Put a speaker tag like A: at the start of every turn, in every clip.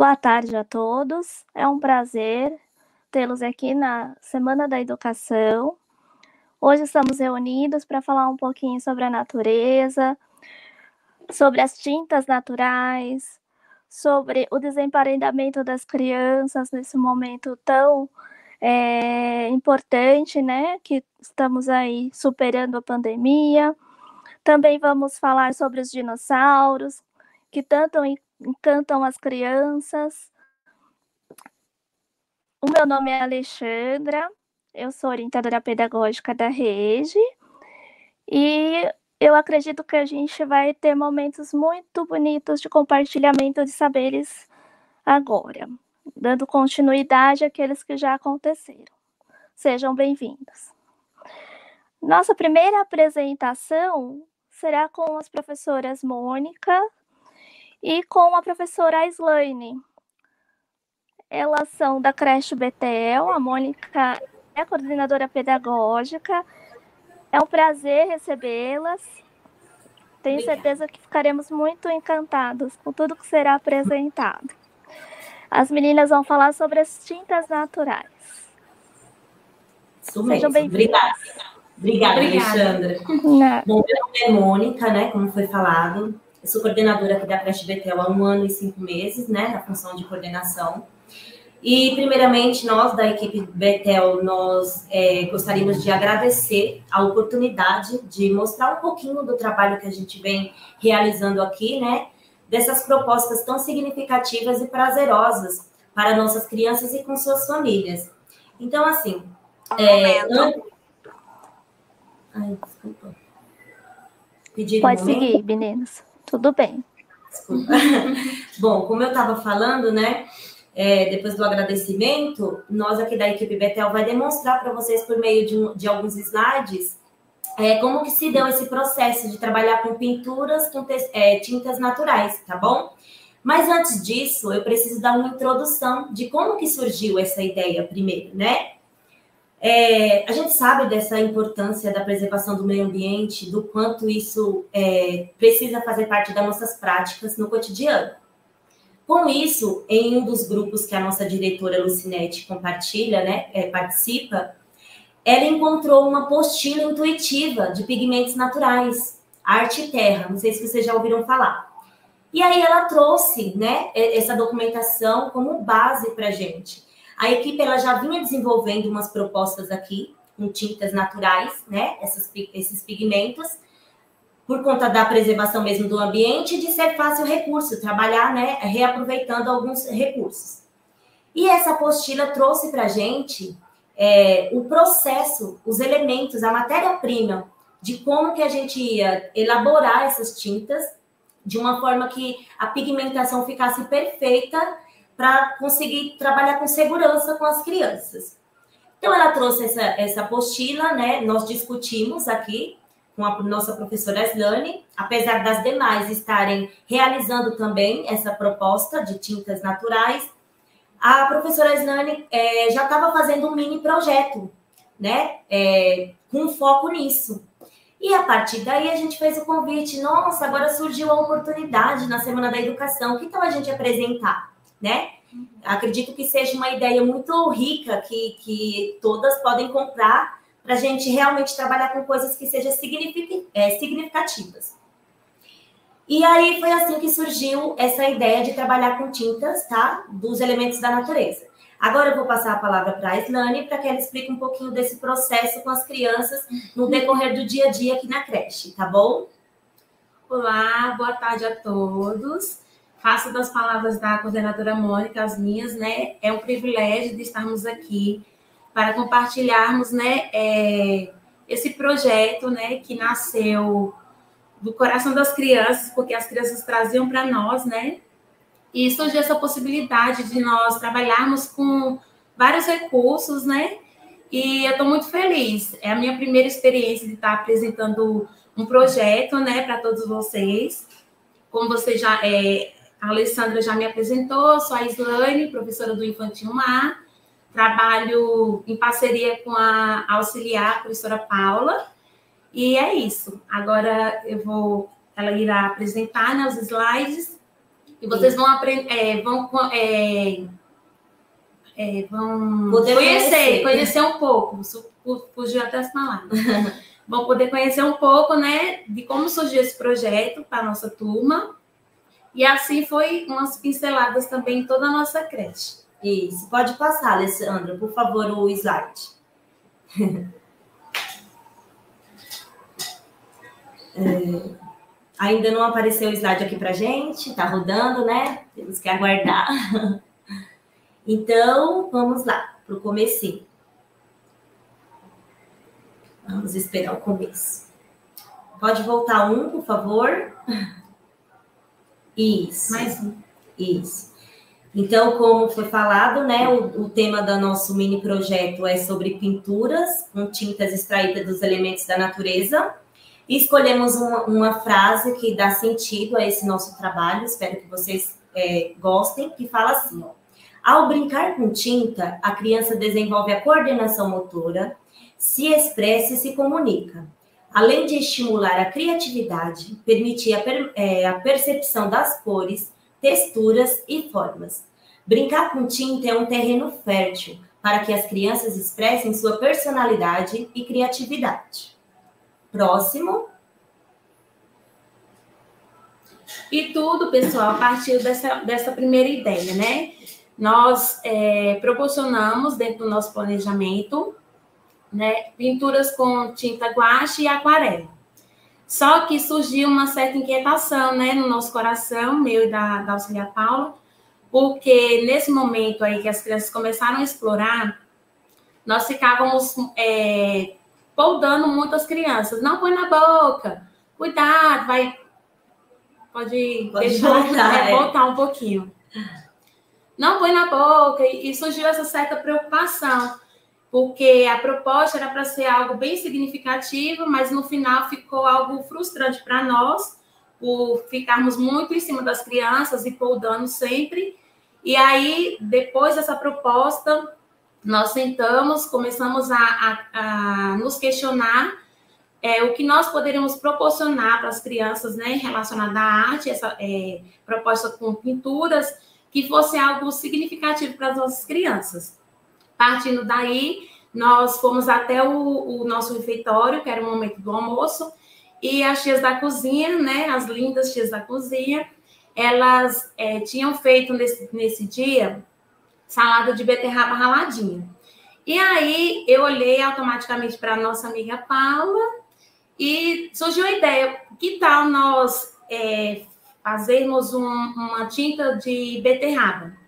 A: Boa tarde a todos. É um prazer tê-los aqui na Semana da Educação. Hoje estamos reunidos para falar um pouquinho sobre a natureza, sobre as tintas naturais, sobre o desemparelhamento das crianças nesse momento tão é, importante, né? Que estamos aí superando a pandemia. Também vamos falar sobre os dinossauros, que tanto encantam as crianças. O meu nome é Alexandra, eu sou orientadora pedagógica da rede e eu acredito que a gente vai ter momentos muito bonitos de compartilhamento de saberes agora, dando continuidade àqueles que já aconteceram. Sejam bem-vindos. Nossa primeira apresentação será com as professoras Mônica e com a professora Aislaine. Elas são da creche Betel, a Mônica é coordenadora pedagógica. É um prazer recebê-las. Tenho Obrigada. certeza que ficaremos muito encantados com tudo que será apresentado. As meninas vão falar sobre as tintas naturais.
B: Isso Sejam bem-vindas. Obrigada. Obrigada, Alexandra. Não. Bom, meu nome é Mônica, né, como foi falado. Eu sou coordenadora aqui da creche Betel há um ano e cinco meses, né, na função de coordenação. E, primeiramente, nós da equipe Betel, nós é, gostaríamos de agradecer a oportunidade de mostrar um pouquinho do trabalho que a gente vem realizando aqui, né? Dessas propostas tão significativas e prazerosas para nossas crianças e com suas famílias. Então, assim... Um é,
A: an... Ai, desculpa. Pode um seguir, meninas. Tudo bem.
B: Desculpa. Bom, como eu estava falando, né? é, depois do agradecimento, nós aqui da equipe Betel vai demonstrar para vocês por meio de, um, de alguns slides é, como que se deu esse processo de trabalhar com pinturas com é, tintas naturais, tá bom? Mas antes disso, eu preciso dar uma introdução de como que surgiu essa ideia primeiro, né? É, a gente sabe dessa importância da preservação do meio ambiente, do quanto isso é, precisa fazer parte das nossas práticas no cotidiano. Com isso, em um dos grupos que a nossa diretora Lucinete compartilha, né, é, participa, ela encontrou uma apostila intuitiva de pigmentos naturais, arte e terra. Não sei se vocês já ouviram falar. E aí ela trouxe, né, essa documentação como base para a gente. A equipe ela já vinha desenvolvendo umas propostas aqui com tintas naturais, né, essas, esses pigmentos por conta da preservação mesmo do ambiente e de ser fácil recurso, trabalhar, né, reaproveitando alguns recursos. E essa apostila trouxe para a gente é, o processo, os elementos, a matéria-prima de como que a gente ia elaborar essas tintas de uma forma que a pigmentação ficasse perfeita para conseguir trabalhar com segurança com as crianças. Então, ela trouxe essa, essa apostila, né? Nós discutimos aqui com a nossa professora Slane, apesar das demais estarem realizando também essa proposta de tintas naturais, a professora Slane é, já estava fazendo um mini projeto, né, é, com foco nisso. E a partir daí a gente fez o convite, nossa, agora surgiu a oportunidade na Semana da Educação, que tal a gente apresentar, né? Acredito que seja uma ideia muito rica, que, que todas podem comprar para a gente realmente trabalhar com coisas que sejam é, significativas. E aí foi assim que surgiu essa ideia de trabalhar com tintas, tá? Dos elementos da natureza. Agora eu vou passar a palavra para a Islane para que ela explique um pouquinho desse processo com as crianças no decorrer do dia a dia aqui na creche, tá bom?
C: Olá, boa tarde a todos. Faço das palavras da coordenadora Mônica as minhas, né? É um privilégio de estarmos aqui para compartilharmos né, é, esse projeto né, que nasceu do coração das crianças, porque as crianças traziam para nós, né? E surgiu essa possibilidade de nós trabalharmos com vários recursos, né? E eu estou muito feliz. É a minha primeira experiência de estar apresentando um projeto, né, para todos vocês. Como você já, é, a Alessandra já me apresentou, sou a Islane, professora do Infantil Mar Trabalho em parceria com a auxiliar, a professora Paula. E é isso. Agora eu vou, ela irá apresentar né, os slides E vocês vão aprender, é, vão, é, é, vão poder conhecer, conhecer, conhecer um pouco. Fugiu até as palavras. vão poder conhecer um pouco, né, de como surgiu esse projeto para a nossa turma. E assim foi umas pinceladas também em toda a nossa creche.
B: Isso. Pode passar, Alessandra, por favor, o slide. é, ainda não apareceu o slide aqui para gente, tá rodando, né? Temos que aguardar. então, vamos lá, para o comecinho. Vamos esperar o começo. Pode voltar um, por favor? Isso.
C: Mais um.
B: Isso. Então, como foi falado, né, o, o, tema do nosso mini projeto é sobre pinturas com tintas extraídas dos elementos da natureza. E escolhemos uma, uma frase que dá sentido a esse nosso trabalho, espero que vocês é, gostem, que fala assim: ó, ao brincar com tinta, a criança desenvolve a coordenação motora, se expressa e se comunica. Além de estimular a criatividade, permitir a, per, é, a percepção das cores, texturas e formas. Brincar com tinta é um terreno fértil para que as crianças expressem sua personalidade e criatividade. Próximo.
C: E tudo, pessoal, a partir dessa, dessa primeira ideia, né? Nós é, proporcionamos, dentro do nosso planejamento, né, pinturas com tinta guache e aquarela. Só que surgiu uma certa inquietação, né, no nosso coração, meu e da, da auxiliar Paula, porque nesse momento aí que as crianças começaram a explorar, nós ficávamos é, poldando muito as crianças. Não põe na boca, cuidado, vai. Pode,
B: pode deixar, voltar,
C: é, voltar um pouquinho. Não põe na boca, e surgiu essa certa preocupação porque a proposta era para ser algo bem significativo, mas no final ficou algo frustrante para nós, por ficarmos muito em cima das crianças e poldando sempre. E aí, depois dessa proposta, nós sentamos, começamos a, a, a nos questionar é, o que nós poderíamos proporcionar para as crianças, né, relacionada à arte, essa é, proposta com pinturas, que fosse algo significativo para as nossas crianças. Partindo daí, nós fomos até o, o nosso refeitório, que era o momento do almoço, e as tias da cozinha, né, as lindas tias da cozinha, elas é, tinham feito nesse, nesse dia salada de beterraba raladinha. E aí eu olhei automaticamente para nossa amiga Paula e surgiu a ideia: que tal nós é, fazermos um, uma tinta de beterraba?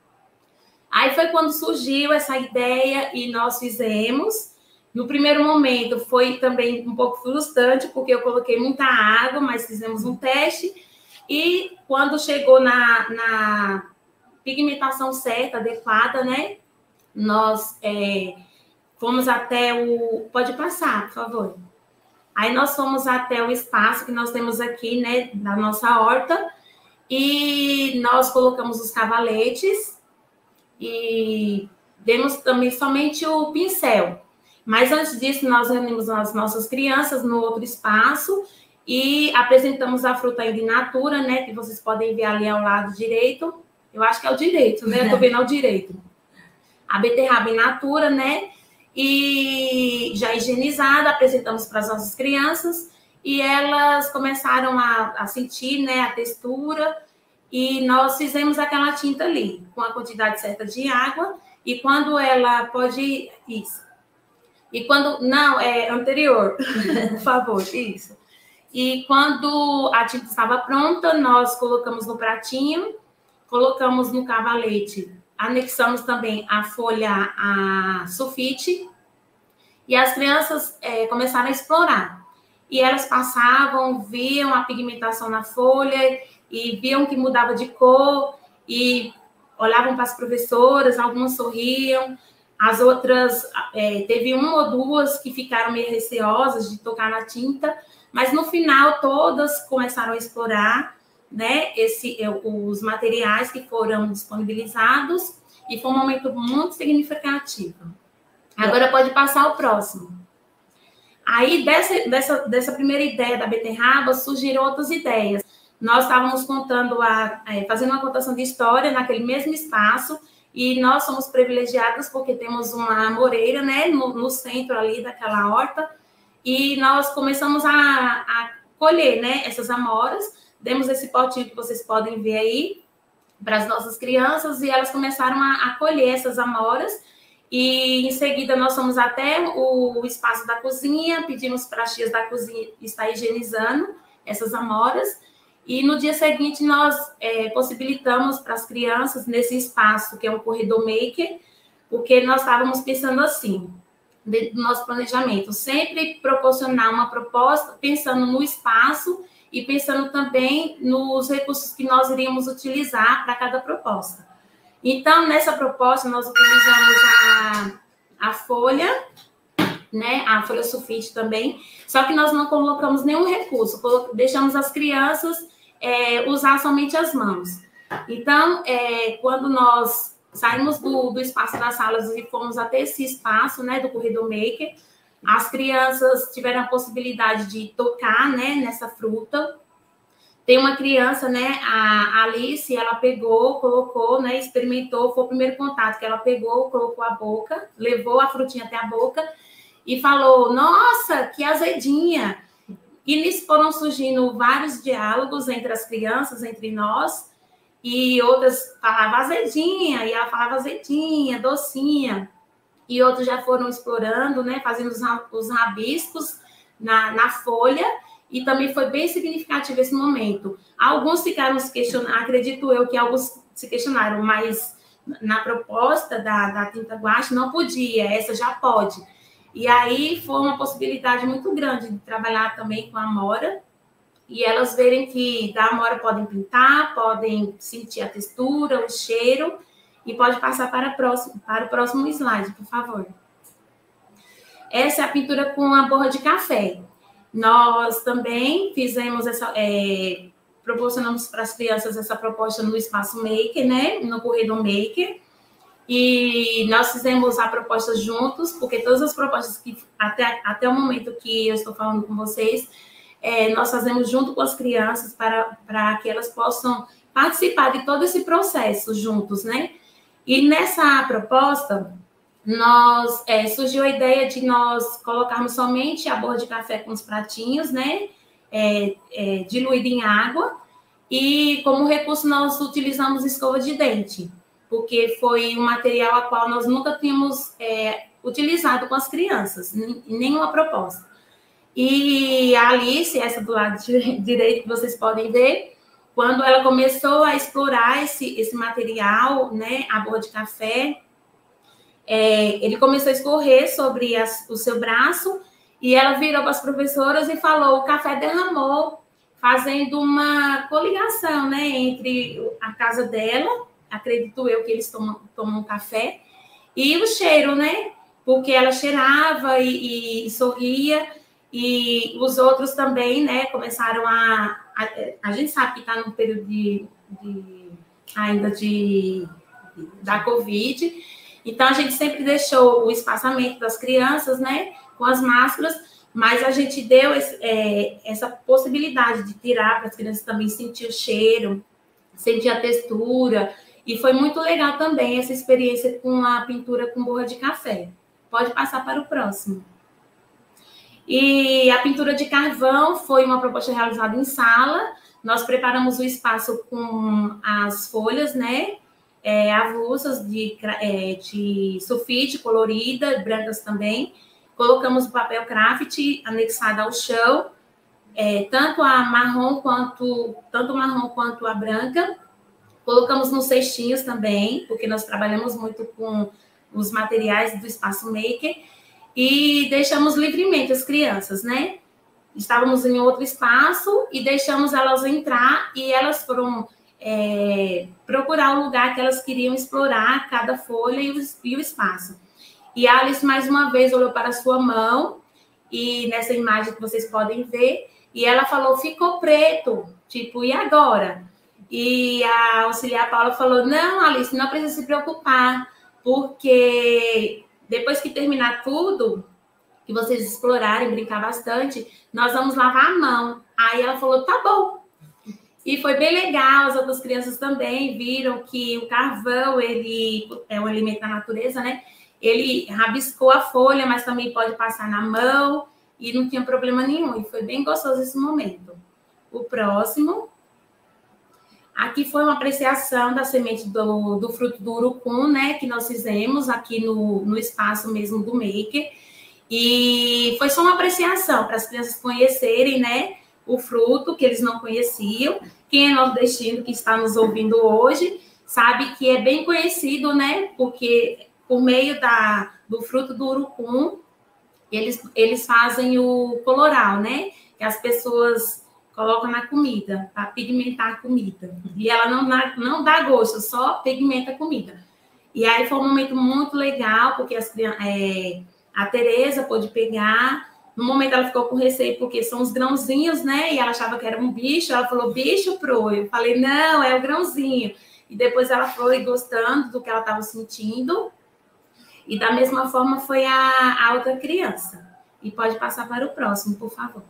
C: Aí foi quando surgiu essa ideia e nós fizemos. No primeiro momento foi também um pouco frustrante, porque eu coloquei muita água, mas fizemos um teste. E quando chegou na, na pigmentação certa, adequada, né? Nós é, fomos até o. Pode passar, por favor. Aí nós fomos até o espaço que nós temos aqui, né, da nossa horta, e nós colocamos os cavaletes e demos também somente o pincel. Mas antes disso, nós reunimos as nossas crianças no outro espaço e apresentamos a fruta ainda in natura, né? Que vocês podem ver ali ao lado direito. Eu acho que é o direito, né? Estou vendo ao direito. A beterraba in natura, né? E já higienizada, apresentamos para as nossas crianças e elas começaram a, a sentir, né? A textura e nós fizemos aquela tinta ali, com a quantidade certa de água, e quando ela pode. Isso. E quando. Não, é anterior, por favor, isso. E quando a tinta estava pronta, nós colocamos no pratinho, colocamos no cavalete, anexamos também a folha a sulfite, e as crianças é, começaram a explorar. E elas passavam, viam a pigmentação na folha e viam que mudava de cor e olhavam para as professoras, algumas sorriam, as outras, é, teve uma ou duas que ficaram meio receosas de tocar na tinta, mas no final todas começaram a explorar né, esse, os materiais que foram disponibilizados e foi um momento muito significativo. Agora pode passar o próximo. Aí, dessa, dessa, dessa primeira ideia da beterraba, surgiram outras ideias nós estávamos contando, a, é, fazendo uma contação de história naquele mesmo espaço, e nós somos privilegiados porque temos uma moreira, né, no, no centro ali daquela horta, e nós começamos a, a colher, né, essas amoras, demos esse potinho que vocês podem ver aí para as nossas crianças, e elas começaram a, a colher essas amoras, e em seguida nós fomos até o espaço da cozinha, pedimos para as tias da cozinha estar higienizando essas amoras, e no dia seguinte, nós é, possibilitamos para as crianças, nesse espaço, que é um corredor maker, porque nós estávamos pensando assim, dentro do nosso planejamento, sempre proporcionar uma proposta pensando no espaço e pensando também nos recursos que nós iríamos utilizar para cada proposta. Então, nessa proposta, nós utilizamos a, a folha, né, a folha sulfite também, só que nós não colocamos nenhum recurso, deixamos as crianças é, usar somente as mãos. Então, é, quando nós saímos do, do espaço das salas e fomos até esse espaço, né, do corredor maker, as crianças tiveram a possibilidade de tocar, né, nessa fruta. Tem uma criança, né, a Alice, ela pegou, colocou, né, experimentou, foi o primeiro contato que ela pegou, colocou a boca, levou a frutinha até a boca e falou: "Nossa, que azedinha!" E foram surgindo vários diálogos entre as crianças, entre nós, e outras falavam azedinha, e ela falava azedinha, docinha, e outros já foram explorando, né, fazendo os, os rabiscos na, na folha, e também foi bem significativo esse momento. Alguns ficaram se questionando, acredito eu que alguns se questionaram, mas na proposta da, da tinta guache não podia, essa já pode. E aí foi uma possibilidade muito grande de trabalhar também com a Amora e elas verem que da Amora podem pintar, podem sentir a textura, o cheiro e pode passar para, para o próximo slide, por favor. Essa é a pintura com a borra de café. Nós também fizemos essa, é, proporcionamos para as crianças essa proposta no espaço Maker, né, no corredor Maker, e nós fizemos a proposta juntos, porque todas as propostas que até, até o momento que eu estou falando com vocês, é, nós fazemos junto com as crianças para, para que elas possam participar de todo esse processo juntos, né? E nessa proposta, nós é, surgiu a ideia de nós colocarmos somente a borra de café com os pratinhos, né? É, é, diluída em água. E como recurso, nós utilizamos escova de dente porque foi um material a qual nós nunca tínhamos é, utilizado com as crianças, nenhuma proposta. E a Alice, essa do lado direito que vocês podem ver, quando ela começou a explorar esse, esse material, né, a boa de café, é, ele começou a escorrer sobre as, o seu braço e ela virou para as professoras e falou: o café derramou, fazendo uma coligação, né, entre a casa dela acredito eu que eles tomam, tomam café. E o cheiro, né? Porque ela cheirava e, e sorria, e os outros também, né? Começaram a. A, a gente sabe que está num período de, de, ainda de da Covid, então a gente sempre deixou o espaçamento das crianças, né? Com as máscaras, mas a gente deu esse, é, essa possibilidade de tirar para as crianças também sentir o cheiro, sentir a textura, e foi muito legal também essa experiência com a pintura com borra de café. Pode passar para o próximo. E a pintura de carvão foi uma proposta realizada em sala. Nós preparamos o espaço com as folhas, né? É, avulsas de, é, de sulfite colorida, brancas também. Colocamos o papel craft anexado ao chão, é, tanto a marrom quanto tanto marrom quanto a branca. Colocamos nos cestinhos também, porque nós trabalhamos muito com os materiais do espaço maker e deixamos livremente as crianças, né? Estávamos em outro espaço e deixamos elas entrar e elas foram é, procurar o lugar que elas queriam explorar, cada folha e o, e o espaço. E a Alice, mais uma vez, olhou para a sua mão e nessa imagem que vocês podem ver, e ela falou: ficou preto, tipo, e agora? E a auxiliar Paula falou: não, Alice, não precisa se preocupar, porque depois que terminar tudo, que vocês explorarem, brincar bastante, nós vamos lavar a mão. Aí ela falou: tá bom. E foi bem legal, as outras crianças também viram que o carvão, ele é um alimento da natureza, né? Ele rabiscou a folha, mas também pode passar na mão e não tinha problema nenhum. E foi bem gostoso esse momento. O próximo. Aqui foi uma apreciação da semente do, do fruto do urucum, né? Que nós fizemos aqui no, no espaço mesmo do Maker. E foi só uma apreciação para as crianças conhecerem, né? O fruto que eles não conheciam. Quem é nordestino que está nos ouvindo hoje sabe que é bem conhecido, né? Porque por meio da, do fruto do urucum, eles, eles fazem o coloral, né? Que as pessoas colocam na comida, para pigmentar a comida. E ela não dá, não dá gosto, só pigmenta a comida. E aí foi um momento muito legal, porque as, é, a Tereza pôde pegar. No momento ela ficou com receio, porque são os grãozinhos, né? E ela achava que era um bicho. Ela falou, bicho pro. Eu falei, não, é o grãozinho. E depois ela foi gostando do que ela estava sentindo. E da mesma forma foi a, a outra criança. E pode passar para o próximo, por favor.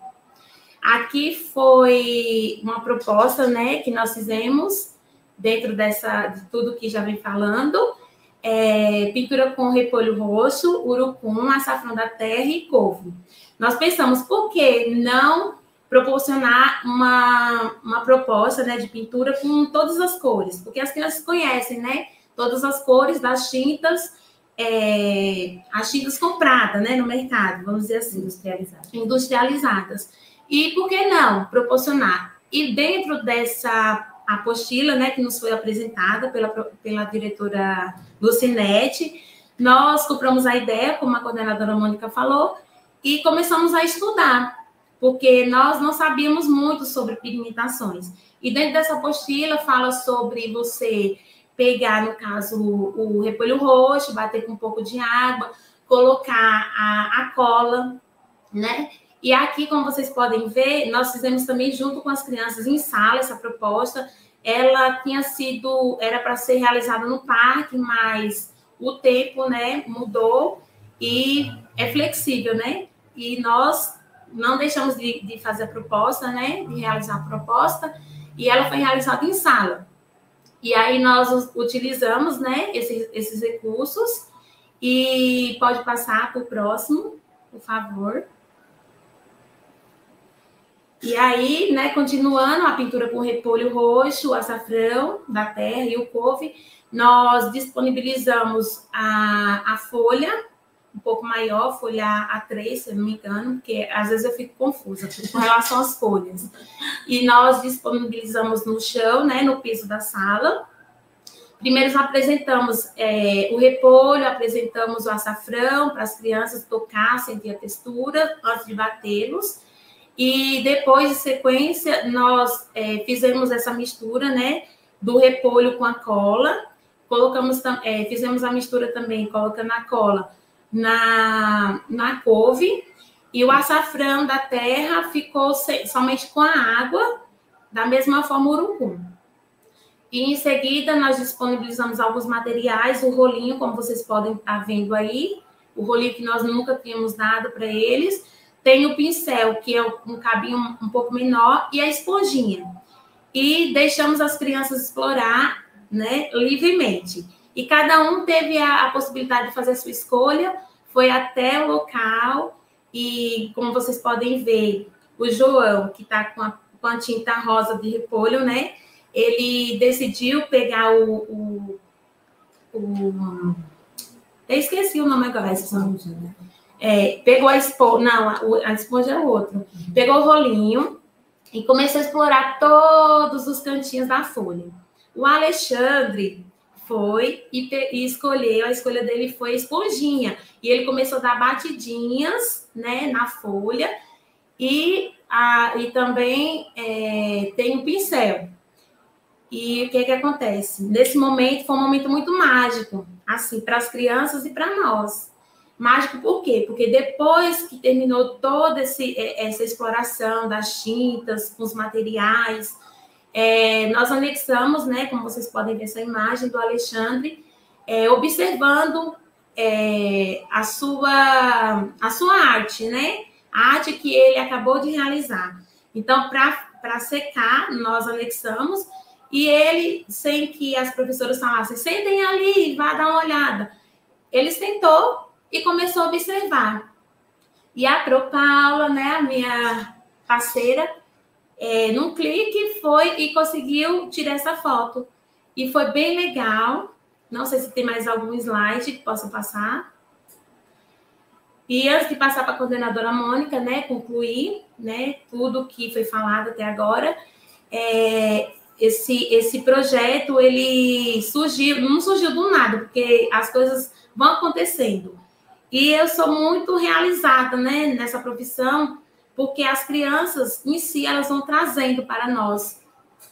C: Aqui foi uma proposta, né, que nós fizemos dentro dessa de tudo que já vem falando. É, pintura com repolho roxo, urucum, açafrão da terra e couve. Nós pensamos, por que não proporcionar uma, uma proposta né, de pintura com todas as cores? Porque as crianças conhecem, né? Todas as cores das tintas é, as tintas compradas né, no mercado, vamos dizer assim. Industrializadas. Industrializadas. E por que não proporcionar? E dentro dessa apostila né, que nos foi apresentada pela, pela diretora Lucinete, nós compramos a ideia, como a coordenadora Mônica falou, e começamos a estudar, porque nós não sabíamos muito sobre pigmentações. E dentro dessa apostila fala sobre você pegar, no caso, o, repolho roxo, bater com um pouco de água, colocar a, a cola, né? E aqui, como vocês podem ver, nós fizemos também junto com as crianças em sala essa proposta. Ela tinha sido, era para ser realizada no parque, mas o tempo, né, mudou e é flexível, né? E nós não deixamos de, de fazer a proposta, né, de realizar a proposta, e ela foi realizada em sala. E aí nós utilizamos, né, esses, esses recursos. E pode passar para o próximo, por favor. E aí, né, continuando a pintura com repolho roxo, o açafrão da terra e o couve, nós disponibilizamos a, a folha um pouco maior, folha A3, se eu não me engano, porque às vezes eu fico confusa com relação às folhas. E nós disponibilizamos no chão, né, no piso da sala. Primeiro apresentamos é, o repolho, apresentamos o açafrão para as crianças tocar, sentir a textura antes de batê-los. E depois, de sequência, nós é, fizemos essa mistura, né, do repolho com a cola. Colocamos, é, fizemos a mistura também, colocando a cola na, na couve e o açafrão da terra ficou somente com a água, da mesma forma o urucum. E em seguida nós disponibilizamos alguns materiais, o rolinho, como vocês podem estar vendo aí, o rolinho que nós nunca tínhamos dado para eles. Tem o pincel, que é um cabinho um pouco menor, e a esponjinha. E deixamos as crianças explorar né, livremente. E cada um teve a, a possibilidade de fazer a sua escolha, foi até o local, e como vocês podem ver, o João, que está com a, com a tinta rosa de repolho, né? Ele decidiu pegar o. o, o eu esqueci o nome agora. Esponja, né? É, pegou a esponja. Não, a esponja é o outro. Pegou o rolinho e começou a explorar todos os cantinhos da folha. O Alexandre foi e, e, escolheu, a escolha dele foi a esponjinha. E ele começou a dar batidinhas né, na folha e, a, e também é, tem o pincel. E o que, que acontece? Nesse momento foi um momento muito mágico, assim, para as crianças e para nós. Mágico por quê? Porque depois que terminou toda esse, essa exploração das tintas, com os materiais, é, nós anexamos, né, como vocês podem ver essa imagem do Alexandre, é, observando é, a, sua, a sua arte, né? A arte que ele acabou de realizar. Então, para secar, nós anexamos, e ele, sem que as professoras falassem, sentem ali, vá dar uma olhada. Ele sentou e começou a observar. E a Pro Paula, né, a minha parceira, é, num clique foi e conseguiu tirar essa foto. E foi bem legal. Não sei se tem mais algum slide que possa passar. E antes de passar para a coordenadora Mônica, né, concluir, né, tudo que foi falado até agora, é, esse, esse projeto, ele surgiu, não surgiu do nada, porque as coisas vão acontecendo. E eu sou muito realizada, né, nessa profissão, porque as crianças em si, elas vão trazendo para nós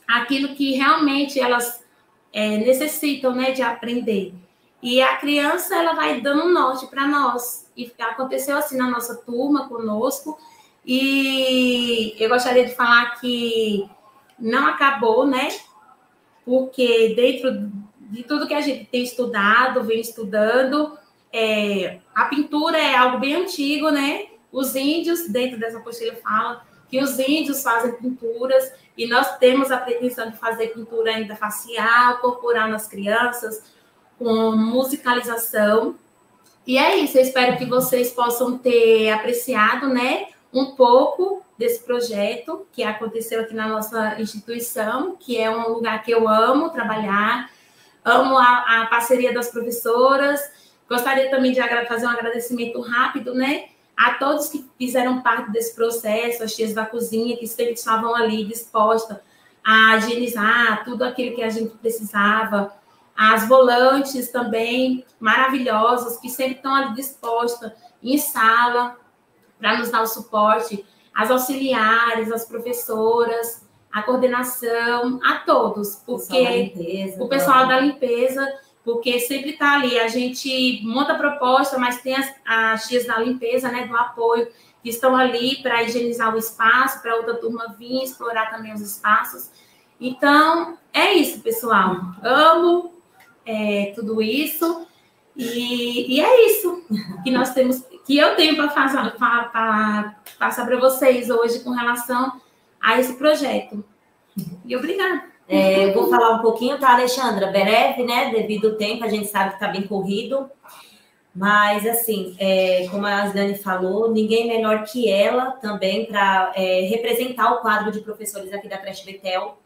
C: aquilo que realmente elas é, necessitam, né, de aprender. E a criança, ela vai dando um norte para nós. E aconteceu assim na nossa turma, conosco. E eu gostaria de falar que não acabou, né? Porque dentro de tudo que a gente tem estudado, vem estudando, é, a pintura é algo bem antigo, né? Os índios, dentro dessa apostila, falam que os índios fazem pinturas e nós temos a pretensão de fazer pintura ainda facial, corporal nas crianças, com musicalização. E é isso, eu espero que vocês possam ter apreciado, né, um pouco desse projeto que aconteceu aqui na nossa instituição, que é um lugar que eu amo trabalhar, amo a, a parceria das professoras. Gostaria também de fazer um agradecimento rápido, né, a todos que fizeram parte desse processo, as tias da cozinha, que sempre estavam ali dispostas a higienizar tudo aquilo que a gente precisava, as volantes também maravilhosas, que sempre estão ali dispostas em sala para nos dar o suporte, as auxiliares, as professoras, a coordenação, a todos, porque limpeza, o pessoal da limpeza porque sempre está ali. A gente monta a proposta, mas tem as, as tias da limpeza, né, do apoio, que estão ali para higienizar o espaço, para outra turma vir explorar também os espaços. Então, é isso, pessoal. Amo é, tudo isso. E, e, é isso que nós temos, que eu tenho para passar para vocês hoje com relação a esse projeto. E obrigada.
B: É, vou falar um pouquinho, tá, Alexandra? Breve, né? Devido ao tempo, a gente sabe que está bem corrido. Mas, assim, é, como a Dani falou, ninguém melhor que ela também para é, representar o quadro de professores aqui da Creche Betel,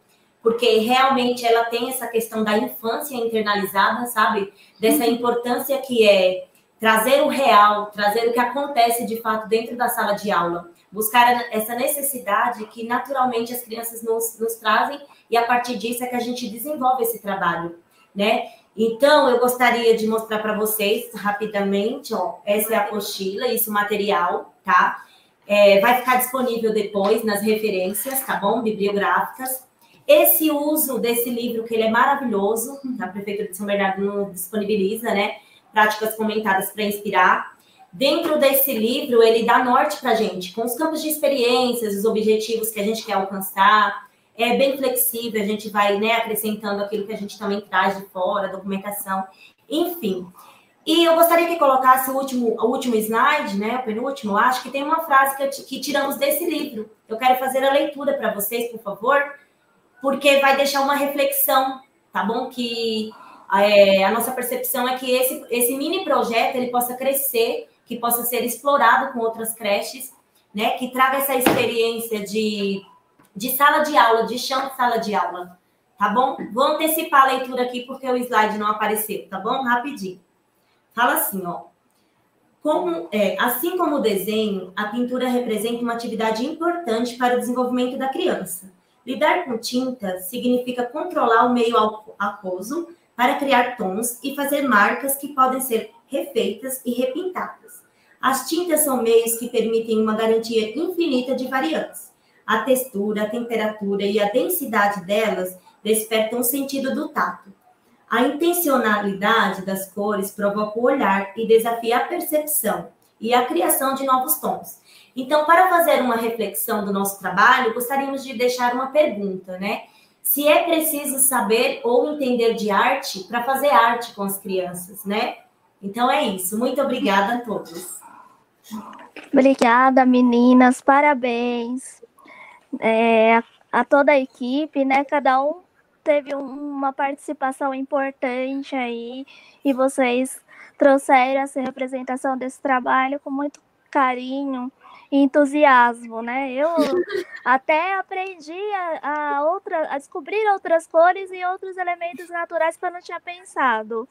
B: porque realmente ela tem essa questão da infância internalizada, sabe? Dessa importância que é trazer o real, trazer o que acontece de fato dentro da sala de aula buscar essa necessidade que naturalmente as crianças nos, nos trazem e a partir disso é que a gente desenvolve esse trabalho, né? Então, eu gostaria de mostrar para vocês rapidamente, ó, essa é a apostila, isso material, tá? É, vai ficar disponível depois nas referências, tá bom? Bibliográficas. Esse uso desse livro, que ele é maravilhoso, a Prefeitura de São Bernardo disponibiliza, né? Práticas comentadas para inspirar. Dentro desse livro, ele dá norte para a gente, com os campos de experiências, os objetivos que a gente quer alcançar. É bem flexível, a gente vai né, acrescentando aquilo que a gente também traz de fora, documentação, enfim. E eu gostaria que colocasse o último, o último slide, né, o penúltimo, acho que tem uma frase que, que tiramos desse livro. Eu quero fazer a leitura para vocês, por favor, porque vai deixar uma reflexão, tá bom? Que é, a nossa percepção é que esse, esse mini projeto ele possa crescer que possa ser explorado com outras creches, né? Que traga essa experiência de, de sala de aula, de chão de sala de aula, tá bom? Vou antecipar a leitura aqui porque o slide não apareceu, tá bom? Rapidinho. Fala assim, ó. Como, é, assim como o desenho, a pintura representa uma atividade importante para o desenvolvimento da criança. Lidar com tinta significa controlar o meio aquoso para criar tons e fazer marcas que podem ser refeitas e repintadas. As tintas são meios que permitem uma garantia infinita de variantes. A textura, a temperatura e a densidade delas despertam o sentido do tato. A intencionalidade das cores provoca o olhar e desafia a percepção e a criação de novos tons. Então, para fazer uma reflexão do nosso trabalho, gostaríamos de deixar uma pergunta, né? Se é preciso saber ou entender de arte para fazer arte com as crianças, né? Então é isso. Muito obrigada a todos.
A: Obrigada, meninas. Parabéns. É, a toda a equipe, né? Cada um teve uma participação importante aí e vocês trouxeram essa representação desse trabalho com muito carinho e entusiasmo, né? Eu até aprendi a, a, outra, a descobrir outras cores e outros elementos naturais que eu não tinha pensado.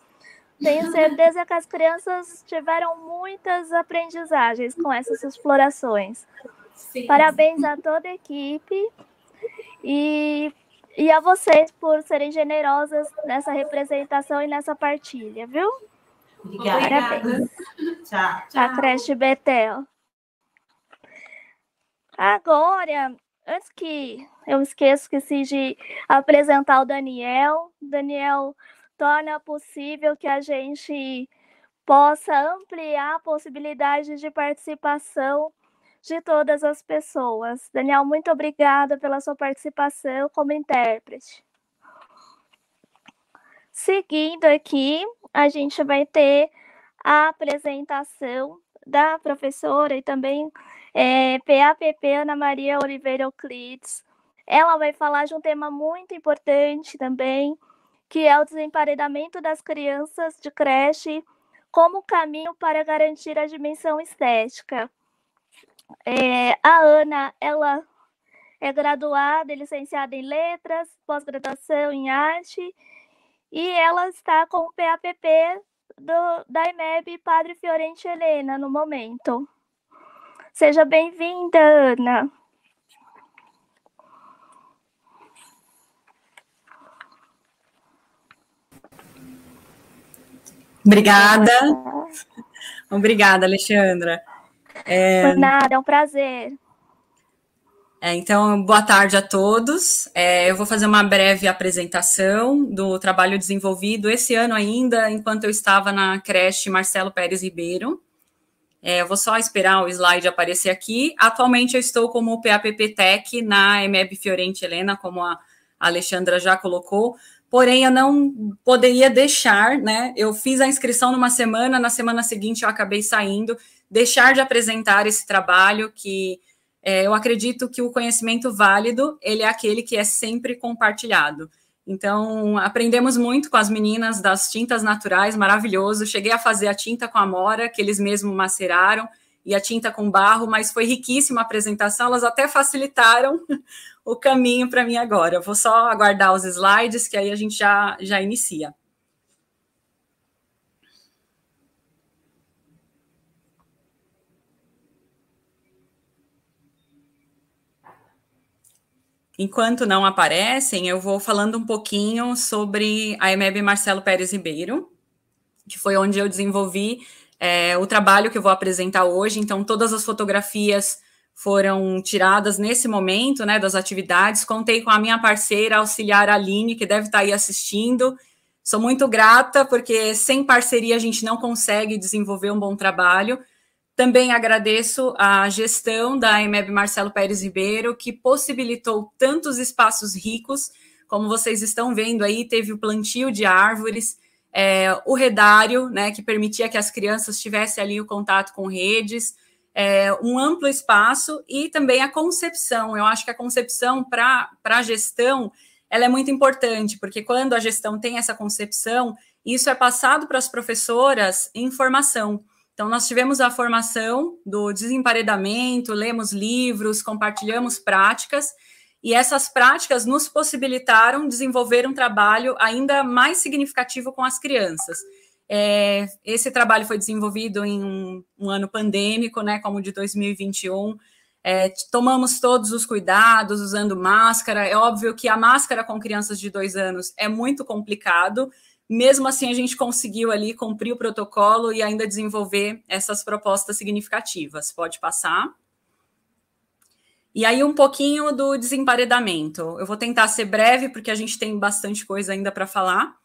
A: Tenho certeza que as crianças tiveram muitas aprendizagens com essas explorações. Sim. Parabéns a toda a equipe e, e a vocês por serem generosas nessa representação e nessa partilha, viu?
B: Obrigada. Parabéns.
A: Tchau. tchau. A creche Betel. Agora, antes que eu esqueça, esqueci de apresentar o Daniel. Daniel torna possível que a gente possa ampliar a possibilidade de participação de todas as pessoas. Daniel, muito obrigada pela sua participação como intérprete. Seguindo aqui, a gente vai ter a apresentação da professora e também é, PAPP Ana Maria Oliveira Euclides. Ela vai falar de um tema muito importante também, que é o desemparedamento das crianças de creche como caminho para garantir a dimensão estética. É, a Ana, ela é graduada e licenciada em letras, pós-graduação em arte, e ela está com o PAPP do, da EMEB Padre Fiorente Helena no momento. Seja bem-vinda, Ana.
D: Obrigada. Obrigada, Alexandra.
A: É... Por nada, é um prazer.
D: É, então, boa tarde a todos. É, eu vou fazer uma breve apresentação do trabalho desenvolvido esse ano ainda, enquanto eu estava na creche Marcelo Pérez Ribeiro. É, eu vou só esperar o slide aparecer aqui. Atualmente eu estou como PAPP Tech na EMEB Fiorente Helena, como a Alexandra já colocou. Porém, eu não poderia deixar, né? Eu fiz a inscrição numa semana, na semana seguinte eu acabei saindo, deixar de apresentar esse trabalho que é, eu acredito que o conhecimento válido ele é aquele que é sempre compartilhado. Então, aprendemos muito com as meninas das tintas naturais, maravilhoso. Cheguei a fazer a tinta com a mora, que eles mesmos maceraram, e a tinta com barro, mas foi riquíssima a apresentação. Elas até facilitaram o caminho para mim agora. Vou só aguardar os slides, que aí a gente já, já inicia. Enquanto não aparecem, eu vou falando um pouquinho sobre a EMEB Marcelo Pérez Ribeiro, que foi onde eu desenvolvi é, o trabalho que eu vou apresentar hoje. Então, todas as fotografias foram tiradas nesse momento, né, das atividades. Contei com a minha parceira auxiliar Aline, que deve estar aí assistindo. Sou muito grata, porque sem parceria a gente não consegue desenvolver um bom trabalho. Também agradeço a gestão da EMEB Marcelo Pérez Ribeiro, que possibilitou tantos espaços ricos, como vocês estão vendo aí, teve o plantio de árvores, é, o redário, né, que permitia que as crianças tivessem ali o contato com redes, é, um amplo espaço e também a concepção. Eu acho que a concepção para a gestão ela é muito importante, porque quando a gestão tem essa concepção, isso é passado para as professoras em formação. Então, nós tivemos a formação do desemparedamento, lemos livros, compartilhamos práticas, e essas práticas nos possibilitaram desenvolver um trabalho ainda mais significativo com as crianças. É, esse trabalho foi desenvolvido em um, um, ano pandêmico, né, como o de 2021. É, tomamos todos os cuidados, usando máscara. É óbvio que a máscara com crianças de dois anos é muito complicado, mesmo assim, a gente conseguiu ali cumprir o protocolo e ainda desenvolver essas propostas significativas. Pode passar. E aí, um pouquinho do desemparedamento. Eu vou tentar ser breve, porque a gente tem bastante coisa ainda para falar.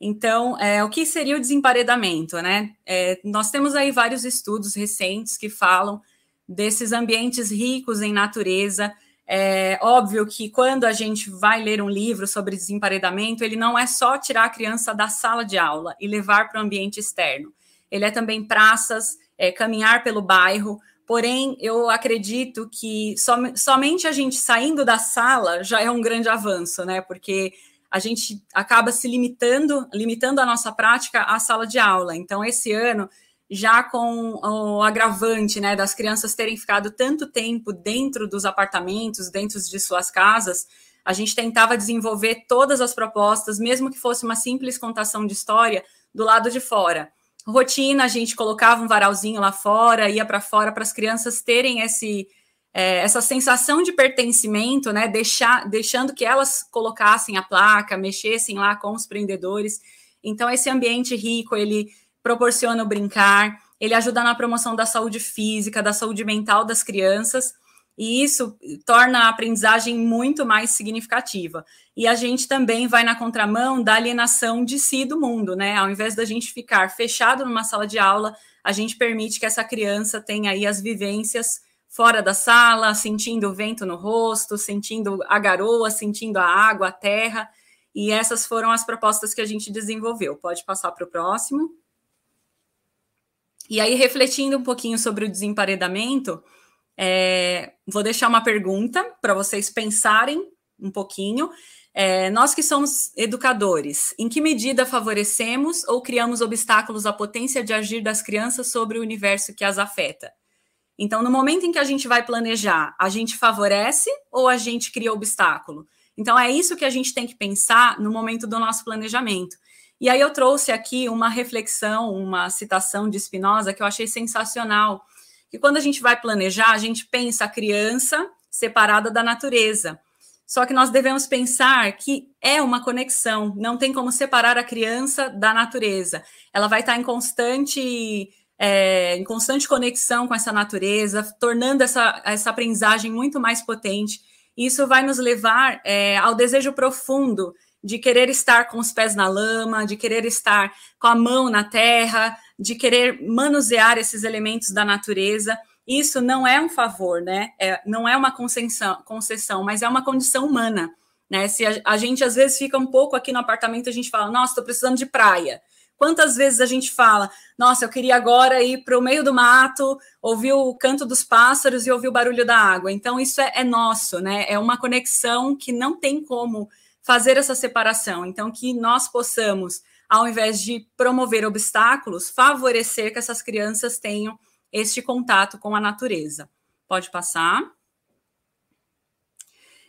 D: Então, é, o que seria o desemparedamento, né? É, nós temos aí vários estudos recentes que falam desses ambientes ricos em natureza, é óbvio que quando a gente vai ler um livro sobre desemparedamento, ele não é só tirar a criança da sala de aula e levar para o ambiente externo. Ele é também praças, é, caminhar pelo bairro, Porém, eu acredito que som, somente a gente saindo da sala já é um grande avanço, né? Porque a gente acaba se limitando, limitando a nossa prática à sala de aula. Então, esse ano, já com o agravante né, das crianças terem ficado tanto tempo dentro dos apartamentos, dentro de suas casas, a gente tentava desenvolver todas as propostas, mesmo que fosse uma simples contação de história, do lado de fora. Rotina, a gente colocava um varalzinho lá fora, ia para fora para as crianças terem esse, é, essa sensação de pertencimento, né? Deixar, deixando que elas colocassem a placa, mexessem lá com os prendedores. Então, esse ambiente rico, ele proporciona o brincar, ele ajuda na promoção da saúde física, da saúde mental das crianças e isso torna a aprendizagem muito mais significativa. E a gente também vai na contramão da alienação de si do mundo, né? Ao invés da gente ficar fechado numa sala de aula, a gente permite que essa criança tenha aí as vivências fora da sala, sentindo o vento no rosto, sentindo a garoa, sentindo a água, a terra. E essas foram as propostas que a gente desenvolveu. Pode passar para o próximo. E aí, refletindo um pouquinho sobre o desemparedamento, é, vou deixar uma pergunta para vocês pensarem um pouquinho. É, nós que somos educadores, em que medida favorecemos ou criamos obstáculos à potência de agir das crianças sobre o universo que as afeta? Então, no momento em que a gente vai planejar, a gente favorece ou a gente cria obstáculo? Então, é isso que a gente tem que pensar no momento do nosso planejamento. E aí, eu trouxe aqui uma reflexão, uma citação de Spinoza que eu achei sensacional que quando a gente vai planejar, a gente pensa a criança separada da natureza. Só que nós devemos pensar que é uma conexão, não tem como separar a criança da natureza. Ela vai estar em constante, é, em constante conexão com essa natureza, tornando essa, essa aprendizagem muito mais potente. Isso vai nos levar é, ao desejo profundo de querer estar com os pés na lama, de querer estar com a mão na terra, de querer manusear esses elementos da natureza. Isso não é um favor, né? É, não é uma concessão, concessão, mas é uma condição humana. Né? Se a, a gente às vezes fica um pouco aqui no apartamento, a gente fala, nossa, estou precisando de praia. Quantas vezes a gente fala, nossa, eu queria agora ir para o meio do mato, ouvir o canto dos pássaros e ouvir o barulho da água. Então, isso é, é nosso, né? É uma conexão que não tem como fazer essa separação. Então, que nós possamos, ao invés de promover obstáculos, favorecer que essas crianças tenham este contato com a natureza. Pode passar.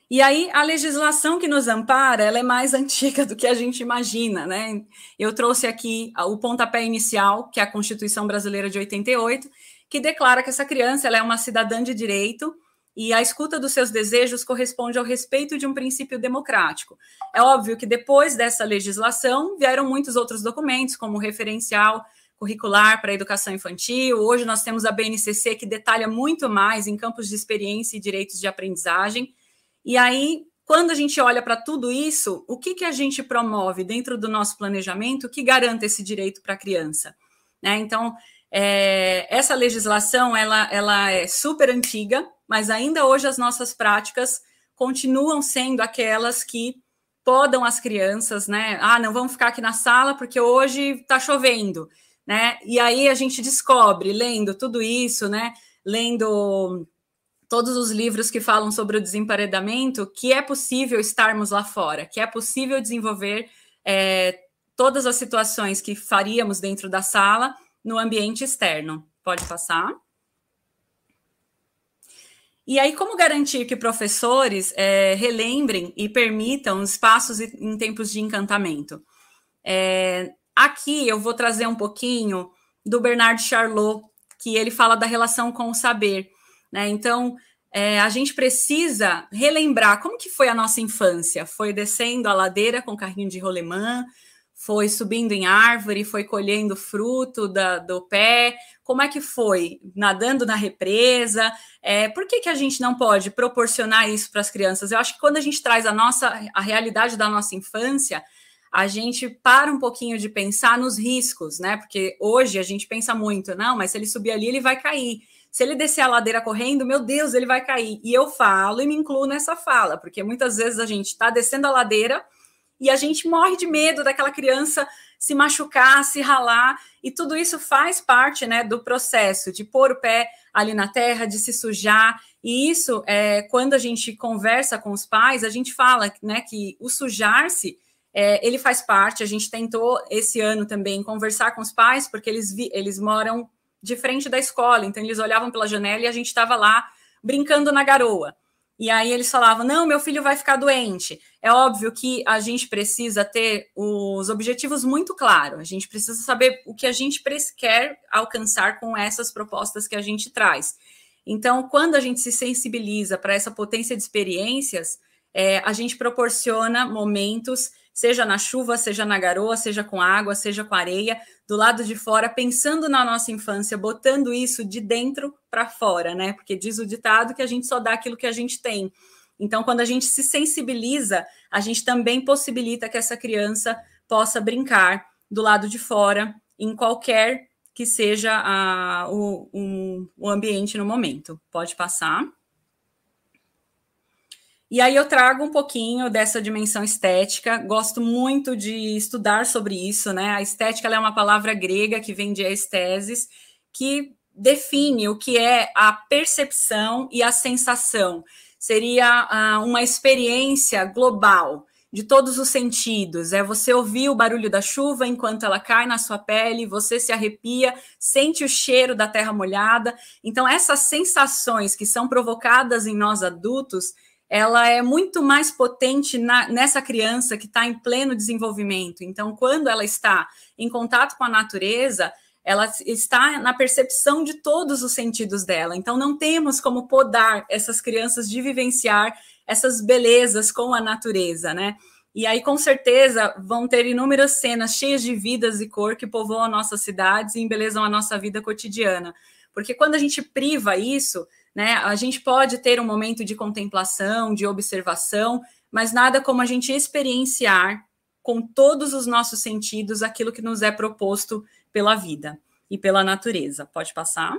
D: E aí, a legislação que nos ampara, ela é mais antiga do que a gente imagina, né? Eu trouxe aqui o pontapé inicial, que é a Constituição Brasileira de 88, que declara que essa criança ela é uma cidadã de direito e a escuta dos seus desejos corresponde ao respeito de um princípio democrático. É óbvio que depois dessa legislação vieram muitos outros documentos, como o referencial curricular para a educação infantil. Hoje nós temos a BNCC que detalha muito mais em campos de experiência e direitos de aprendizagem. E aí, quando a gente olha para tudo isso, o que, que a gente promove dentro do nosso planejamento que garanta esse direito para a criança? Né? Então, é, essa legislação ela, ela é super antiga, mas ainda hoje as nossas práticas continuam sendo aquelas que podam as crianças, né? Ah, não vamos ficar aqui na sala porque hoje está chovendo, né? E aí a gente descobre, lendo tudo isso, né? Lendo todos os livros que falam sobre o desemparedamento, que é possível estarmos lá fora, que é possível desenvolver é, todas as situações que faríamos dentro da sala no ambiente externo. Pode passar. E aí, como garantir que professores é, relembrem e permitam espaços em tempos de encantamento? É, aqui eu vou trazer um pouquinho do Bernard Charlot, que ele fala da relação com o saber. Né? Então, é, a gente precisa relembrar como que foi a nossa infância. Foi descendo a ladeira com carrinho de rolemã, foi subindo em árvore, foi colhendo fruto da, do pé? Como é que foi? Nadando na represa? É, por que, que a gente não pode proporcionar isso para as crianças? Eu acho que quando a gente traz a nossa a realidade da nossa infância, a gente para um pouquinho de pensar nos riscos, né? Porque hoje a gente pensa muito, não, mas se ele subir ali, ele vai cair. Se ele descer a ladeira correndo, meu Deus, ele vai cair. E eu falo e me incluo nessa fala, porque muitas vezes a gente está descendo a ladeira e a gente morre de medo daquela criança se machucar, se ralar, e tudo isso faz parte né, do processo de pôr o pé ali na terra, de se sujar. E isso, é, quando a gente conversa com os pais, a gente fala né, que o sujar-se é, ele faz parte. A gente tentou esse ano também conversar com os pais, porque eles, vi, eles moram de frente da escola, então eles olhavam pela janela e a gente estava lá brincando na garoa. E aí eles falavam: não, meu filho vai ficar doente. É óbvio que a gente precisa ter os objetivos muito claros, a gente precisa saber o que a gente quer alcançar com essas propostas que a gente traz. Então, quando a gente se sensibiliza para essa potência de experiências, é, a gente proporciona momentos seja na chuva, seja na garoa, seja com água, seja com areia, do lado de fora, pensando na nossa infância, botando isso de dentro para fora, né? Porque diz o ditado que a gente só dá aquilo que a gente tem. Então, quando a gente se sensibiliza, a gente também possibilita que essa criança possa brincar do lado de fora, em qualquer que seja a, o, um, o ambiente no momento. Pode passar. E aí eu trago um pouquinho dessa dimensão estética. Gosto muito de estudar sobre isso, né? A estética é uma palavra grega que vem de esteses, que define o que é a percepção e a sensação. Seria uh, uma experiência global de todos os sentidos. É você ouvir o barulho da chuva enquanto ela cai na sua pele, você se arrepia, sente o cheiro da terra molhada. Então, essas sensações que são provocadas em nós adultos ela é muito mais potente na, nessa criança que está em pleno desenvolvimento. Então, quando ela está em contato com a natureza, ela está na percepção de todos os sentidos dela. Então, não temos como podar essas crianças de vivenciar essas belezas com a natureza, né? E aí, com certeza, vão ter inúmeras cenas cheias de vidas e cor que povoam nossas cidades e embelezam a nossa vida cotidiana. Porque quando a gente priva isso, né? A gente pode ter um momento de contemplação, de observação, mas nada como a gente experienciar com todos os nossos sentidos aquilo que nos é proposto pela vida e pela natureza. Pode passar.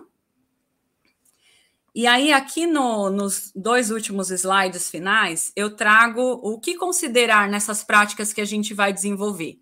D: E aí, aqui no, nos dois últimos slides finais, eu trago o que considerar nessas práticas que a gente vai desenvolver.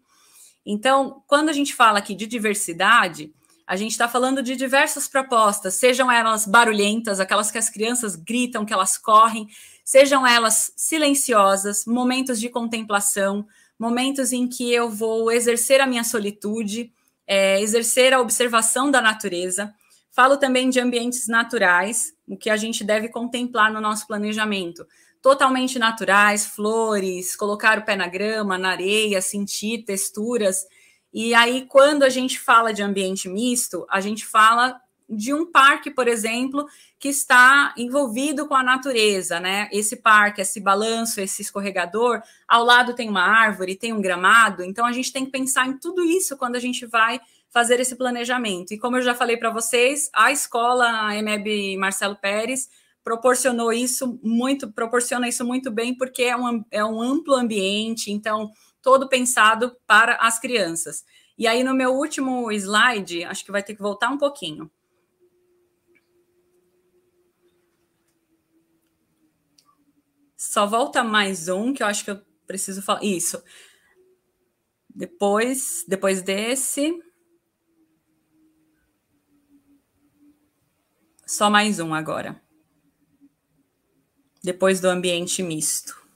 D: Então, quando a gente fala aqui de diversidade, a gente está falando de diversas propostas, sejam elas barulhentas, aquelas que as crianças gritam, que elas correm, sejam elas silenciosas, momentos de contemplação, momentos em que eu vou exercer a minha solitude, é, exercer a observação da natureza. Falo também de ambientes naturais, o que a gente deve contemplar no nosso planejamento. Totalmente naturais, flores, colocar o pé na grama, na areia, sentir texturas e aí, quando a gente fala de ambiente misto, a gente fala de um parque, por exemplo, que está envolvido com a natureza, né? Esse parque, esse balanço, esse escorregador, ao lado tem uma árvore, tem um gramado, então a gente tem que pensar em tudo isso quando a gente vai fazer esse planejamento. E como eu já falei para vocês, a escola a EMEB Marcelo Pérez proporcionou isso muito, proporciona isso muito bem, porque é um, é um amplo ambiente, então todo pensado para as crianças. E aí, no meu último slide, acho que vai ter que voltar um pouquinho. Só volta mais um, que eu acho que eu preciso falar. Isso. Depois, depois desse. Só mais um agora. Depois do ambiente misto.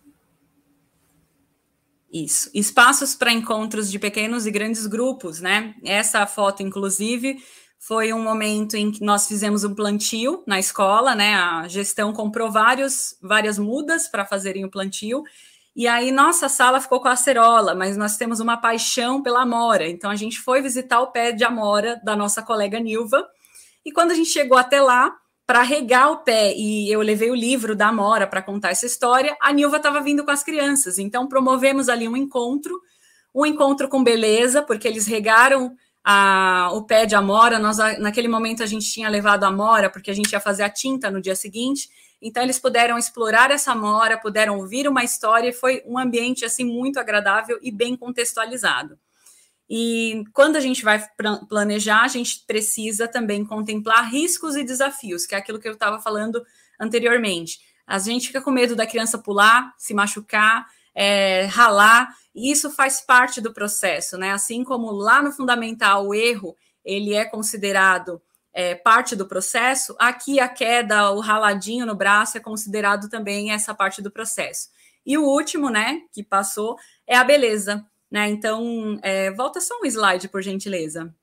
D: Isso. Espaços para encontros de pequenos e grandes grupos, né? Essa foto, inclusive, foi um momento em que nós fizemos um plantio na escola, né? A gestão comprou vários, várias mudas para fazerem o plantio. E aí nossa sala ficou com a acerola, mas nós temos uma paixão pela amora. Então a gente foi visitar o pé de amora da nossa colega Nilva. E quando a gente chegou até lá, para regar o pé e eu levei o livro da Amora para contar essa história, a Nilva estava vindo com as crianças. Então promovemos ali um encontro, um encontro com beleza, porque eles regaram a, o pé de Amora. Nós naquele momento a gente tinha levado a Amora porque a gente ia fazer a tinta no dia seguinte. Então eles puderam explorar essa Amora, puderam ouvir uma história e foi um ambiente assim muito agradável e bem contextualizado. E quando a gente vai planejar, a gente precisa também contemplar riscos e desafios, que é aquilo que eu estava falando anteriormente. A gente fica com medo da criança pular, se machucar, é, ralar. E isso faz parte do processo, né? Assim como lá no fundamental o erro ele é considerado é, parte do processo, aqui a queda, o raladinho no braço é considerado também essa parte do processo. E o último, né, que passou, é a beleza, né? Então, é, volta só um slide, por gentileza.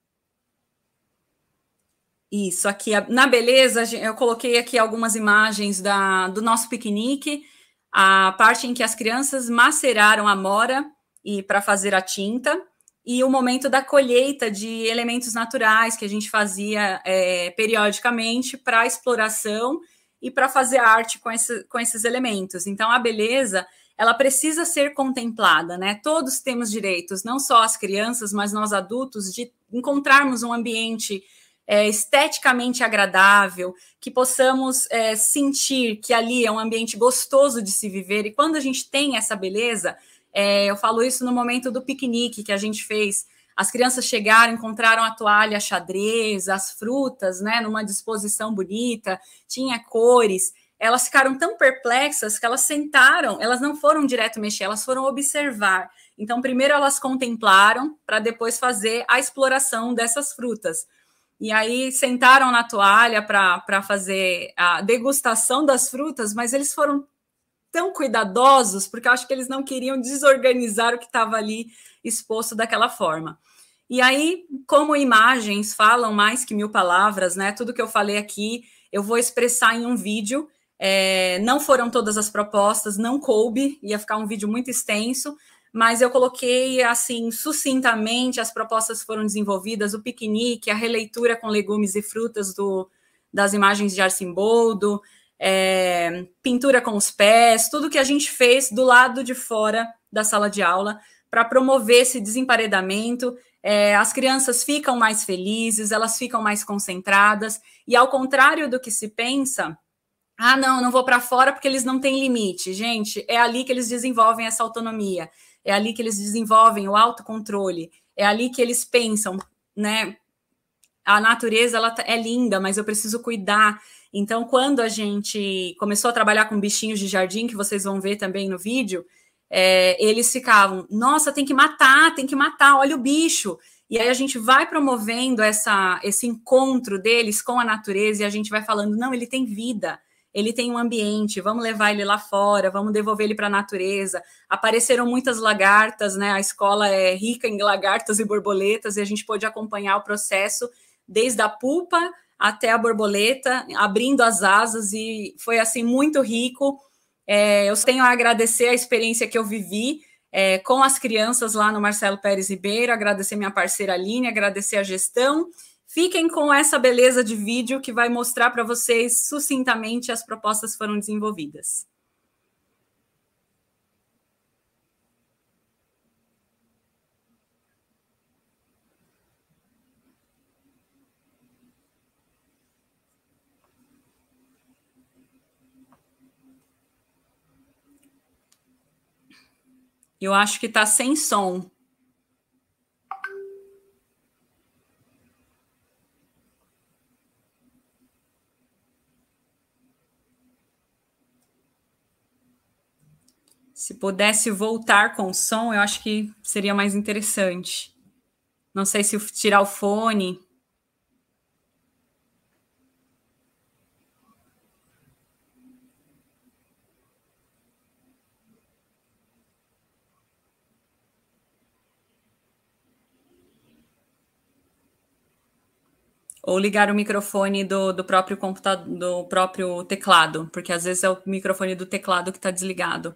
D: Isso, aqui na beleza, eu coloquei aqui algumas imagens da, do nosso piquenique, a parte em que as crianças maceraram a mora e para fazer a tinta, e o momento da colheita de elementos naturais que a gente fazia é, periodicamente para exploração e para fazer arte com, esse, com esses elementos. Então, a beleza ela precisa ser contemplada, né? Todos temos direitos, não só as crianças, mas nós adultos, de encontrarmos um ambiente é, esteticamente agradável, que possamos é, sentir que ali é um ambiente gostoso de se viver. E quando a gente tem essa beleza, é, eu falo isso no momento do piquenique que a gente fez. As crianças chegaram, encontraram a toalha xadrez, as frutas, né, numa disposição bonita, tinha cores. Elas ficaram tão perplexas que elas sentaram, elas não foram direto mexer, elas foram observar. Então, primeiro elas contemplaram para depois fazer a exploração dessas frutas. E aí sentaram na toalha para fazer a degustação das frutas, mas eles foram tão cuidadosos, porque eu acho que eles não queriam desorganizar o que estava ali exposto daquela forma. E aí, como imagens falam mais que mil palavras, né? Tudo que eu falei aqui, eu vou expressar em um vídeo. É, não foram todas as propostas, não coube, ia ficar um vídeo muito extenso, mas eu coloquei assim sucintamente as propostas foram desenvolvidas, o piquenique, a releitura com legumes e frutas do, das imagens de Arcimboldo, é, pintura com os pés, tudo que a gente fez do lado de fora da sala de aula para promover esse desemparedamento. É, as crianças ficam mais felizes, elas ficam mais concentradas, e ao contrário do que se pensa, ah, não, não vou para fora porque eles não têm limite. Gente, é ali que eles desenvolvem essa autonomia é ali que eles desenvolvem o autocontrole, é ali que eles pensam, né? A natureza ela tá, é linda, mas eu preciso cuidar. Então, quando a gente começou a trabalhar com bichinhos de jardim, que vocês vão ver também no vídeo, é, eles ficavam, nossa, tem que matar, tem que matar, olha o bicho. E aí a gente vai promovendo essa, esse encontro deles com a natureza e a gente vai falando, não, ele tem vida, ele tem um ambiente, vamos levar ele lá fora, vamos devolver ele para a natureza. Apareceram muitas lagartas, né? A escola é rica em lagartas e borboletas, e a gente pôde acompanhar o processo desde a pupa até a borboleta, abrindo as asas, e foi assim muito rico. É, eu tenho a agradecer a experiência que eu vivi é, com as crianças lá no Marcelo Pérez Ribeiro, agradecer minha parceira Aline, agradecer a gestão Fiquem com essa beleza de vídeo que vai mostrar para vocês sucintamente as propostas foram desenvolvidas. Eu acho que está sem som. Se pudesse voltar com o som, eu acho que seria mais interessante. Não sei se tirar o fone. ou ligar o microfone do, do próprio computador, do próprio teclado, porque às vezes é o microfone do teclado que está desligado.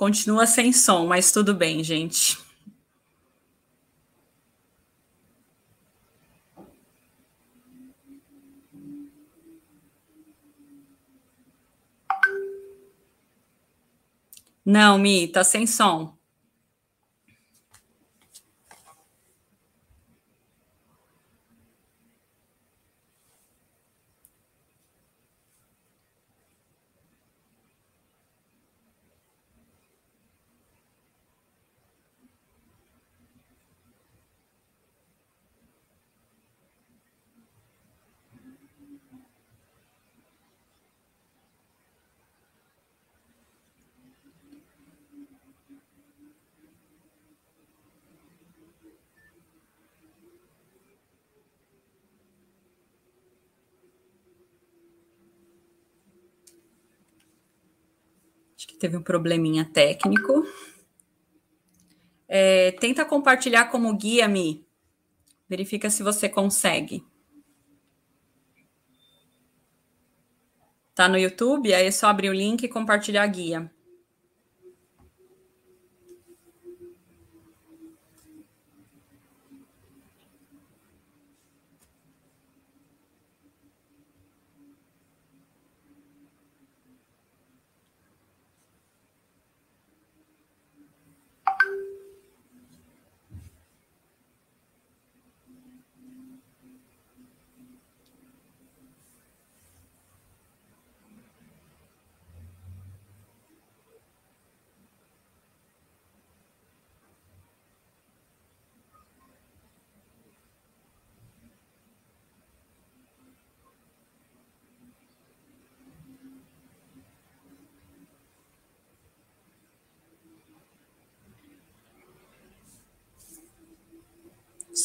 D: Continua sem som, mas tudo bem, gente. Não, Mi, tá sem som. Teve um probleminha técnico. É, tenta compartilhar como guia, Mi. Verifica se você consegue. Tá no YouTube? Aí é só abrir o link e compartilhar a guia.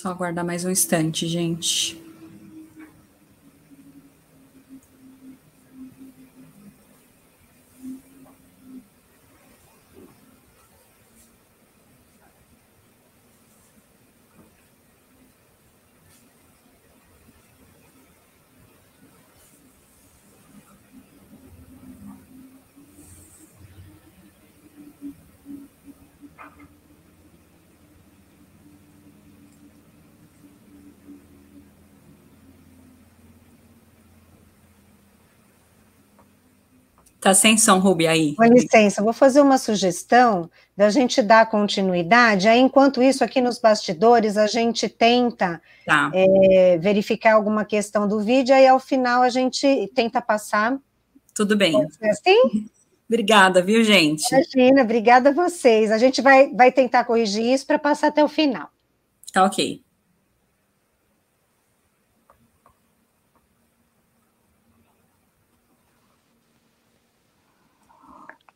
D: Só aguardar mais um instante, gente. Tá sem som, Rubi, aí.
E: Com licença, vou fazer uma sugestão da gente dar continuidade. Aí, enquanto isso, aqui nos bastidores, a gente tenta tá. é, verificar alguma questão do vídeo, aí ao final a gente tenta passar.
D: Tudo bem.
E: assim?
D: Obrigada, viu, gente?
E: Imagina, obrigada a vocês. A gente vai, vai tentar corrigir isso para passar até o final.
D: Tá ok.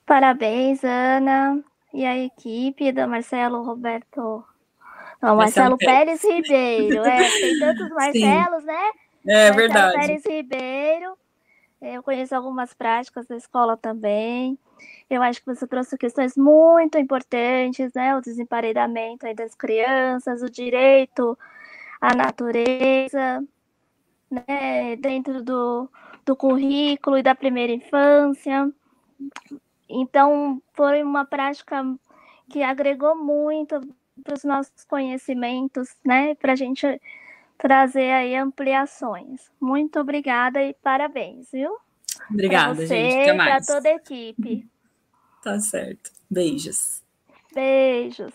A: Parabéns, Ana, e a equipe do Marcelo Roberto. Não, Marcelo, Marcelo Pérez. Pérez Ribeiro. É, tem tantos Marcelos, Sim. né?
D: É Marcelo verdade.
A: Pérez Ribeiro. Eu conheço algumas práticas da escola também. Eu acho que você trouxe questões muito importantes, né? O desemparedamento das crianças, o direito à natureza, né? Dentro do, do currículo e da primeira infância. Então, foi uma prática que agregou muito para os nossos conhecimentos, né? Para a gente trazer aí ampliações. Muito obrigada e parabéns, viu?
D: Obrigada, pra você, gente. Até mais.
A: Para toda a equipe.
D: Tá certo. Beijos.
A: Beijos.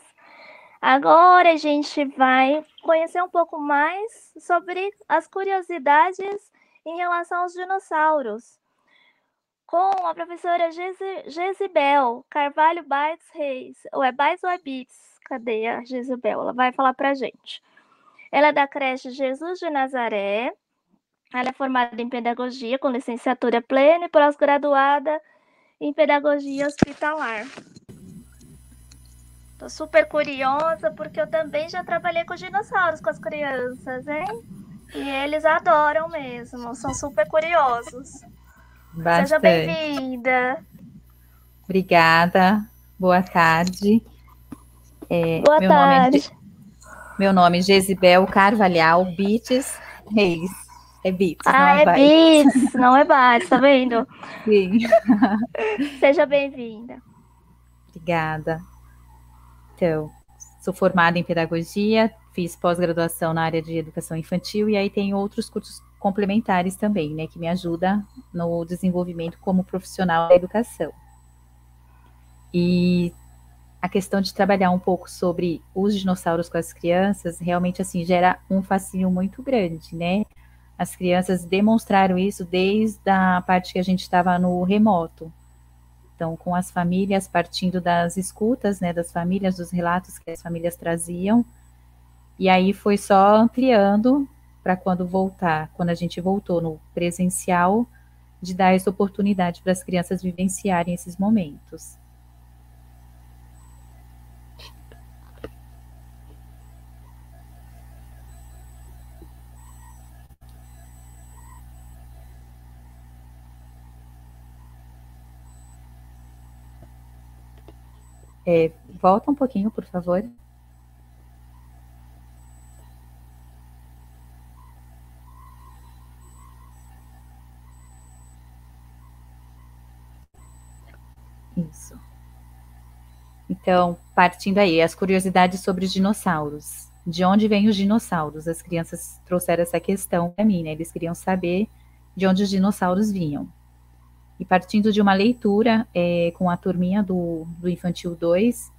A: Agora a gente vai conhecer um pouco mais sobre as curiosidades em relação aos dinossauros com a professora Gesibel Carvalho Bates Reis, ou é Bates ou é Bits? Cadê a Gesibel? Ela vai falar para gente. Ela é da creche Jesus de Nazaré, ela é formada em pedagogia com licenciatura plena e pós-graduada em pedagogia hospitalar. Estou super curiosa porque eu também já trabalhei com dinossauros com as crianças, hein? E eles adoram mesmo, são super curiosos. Bastante. Seja bem-vinda.
F: Obrigada. Boa tarde.
A: É, Boa meu tarde.
F: Nome é, meu nome é Gesibel Carvalhal Bites Reis. É Bites,
A: ah,
F: não é,
A: é Bites, não é Bites, tá vendo?
F: Sim.
A: Seja bem-vinda.
F: Obrigada. Então, sou formada em pedagogia, fiz pós-graduação na área de educação infantil e aí tem outros cursos complementares também, né, que me ajuda no desenvolvimento como profissional da educação. E a questão de trabalhar um pouco sobre os dinossauros com as crianças, realmente assim gera um fascínio muito grande, né? As crianças demonstraram isso desde a parte que a gente estava no remoto. Então, com as famílias partindo das escutas, né, das famílias, dos relatos que as famílias traziam, e aí foi só ampliando para quando voltar, quando a gente voltou no presencial, de dar essa oportunidade para as crianças vivenciarem esses momentos. É, volta um pouquinho, por favor. Isso. Então, partindo aí, as curiosidades sobre os dinossauros. De onde vêm os dinossauros? As crianças trouxeram essa questão para mim, né? Eles queriam saber de onde os dinossauros vinham. E partindo de uma leitura é, com a turminha do, do Infantil 2,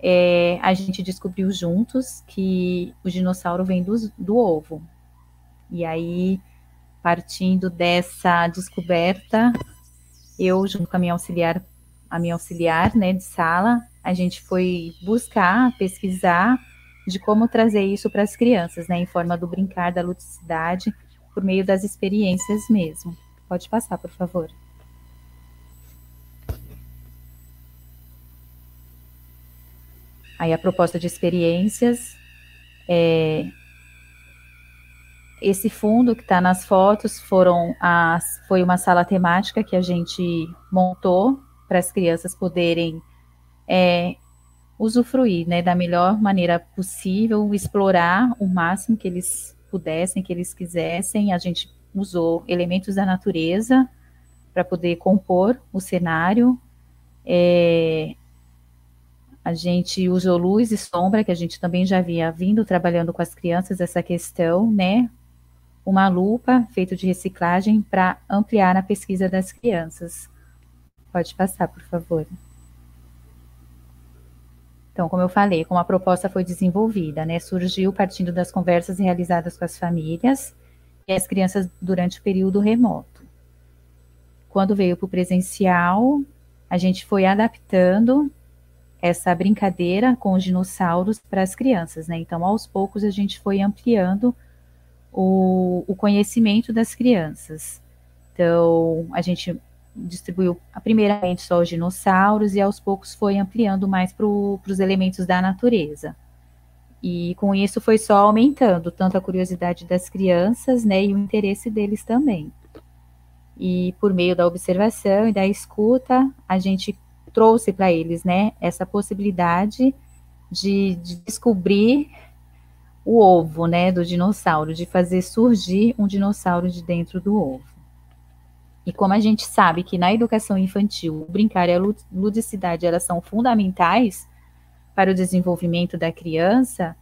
F: é, a gente descobriu juntos que o dinossauro vem do, do ovo. E aí, partindo dessa descoberta, eu, junto com a minha auxiliar a minha auxiliar né, de sala, a gente foi buscar, pesquisar de como trazer isso para as crianças, né, em forma do brincar, da ludicidade, por meio das experiências mesmo. Pode passar, por favor. Aí a proposta de experiências é, esse fundo que está nas fotos foram as, foi uma sala temática que a gente montou para as crianças poderem é, usufruir né, da melhor maneira possível, explorar o máximo que eles pudessem, que eles quisessem. A gente usou elementos da natureza para poder compor o cenário. É, a gente usou luz e sombra, que a gente também já havia vindo trabalhando com as crianças essa questão, né? Uma lupa feita de reciclagem para ampliar a pesquisa das crianças. Pode passar, por favor. Então, como eu falei, como a proposta foi desenvolvida, né, surgiu partindo das conversas realizadas com as famílias e as crianças durante o período remoto. Quando veio para o presencial, a gente foi adaptando essa brincadeira com os dinossauros para as crianças, né? Então, aos poucos, a gente foi ampliando o, o conhecimento das crianças. Então, a gente distribuiu primeiramente só os dinossauros e aos poucos foi ampliando mais para os elementos da natureza. E com isso foi só aumentando tanto a curiosidade das crianças, né, e o interesse deles também. E por meio da observação e da escuta, a gente trouxe para eles, né, essa possibilidade de, de descobrir o ovo, né, do dinossauro, de fazer surgir um dinossauro de dentro do ovo. E como a gente sabe que na educação infantil, o brincar e a ludicidade elas são fundamentais para o desenvolvimento da criança,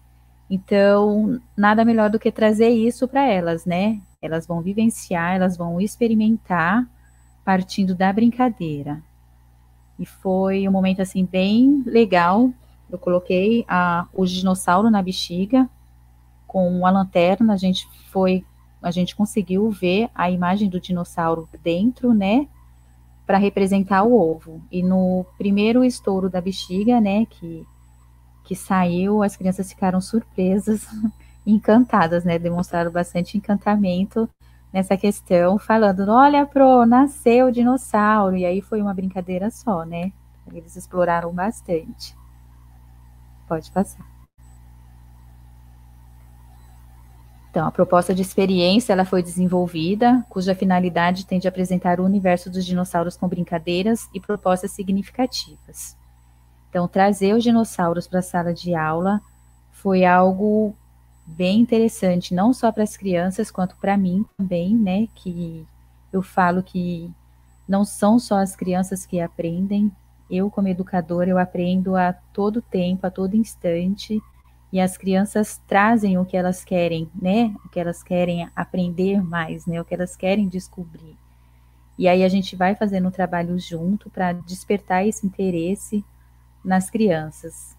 F: então nada melhor do que trazer isso para elas, né? Elas vão vivenciar, elas vão experimentar partindo da brincadeira. E foi um momento assim bem legal. Eu coloquei a, o dinossauro na bexiga com a lanterna, a gente foi a gente conseguiu ver a imagem do dinossauro dentro, né, para representar o ovo. E no primeiro estouro da bexiga, né, que, que saiu, as crianças ficaram surpresas, encantadas, né, demonstraram bastante encantamento nessa questão, falando, olha, pro, nasceu o dinossauro, e aí foi uma brincadeira só, né, eles exploraram bastante. Pode passar. Então, a proposta de experiência ela foi desenvolvida, cuja finalidade tem de apresentar o universo dos dinossauros com brincadeiras e propostas significativas. Então, trazer os dinossauros para a sala de aula foi algo bem interessante, não só para as crianças, quanto para mim também, né? Que eu falo que não são só as crianças que aprendem, eu, como educadora, eu aprendo a todo tempo, a todo instante e as crianças trazem o que elas querem, né? O que elas querem aprender mais, né? O que elas querem descobrir. E aí a gente vai fazendo um trabalho junto para despertar esse interesse nas crianças.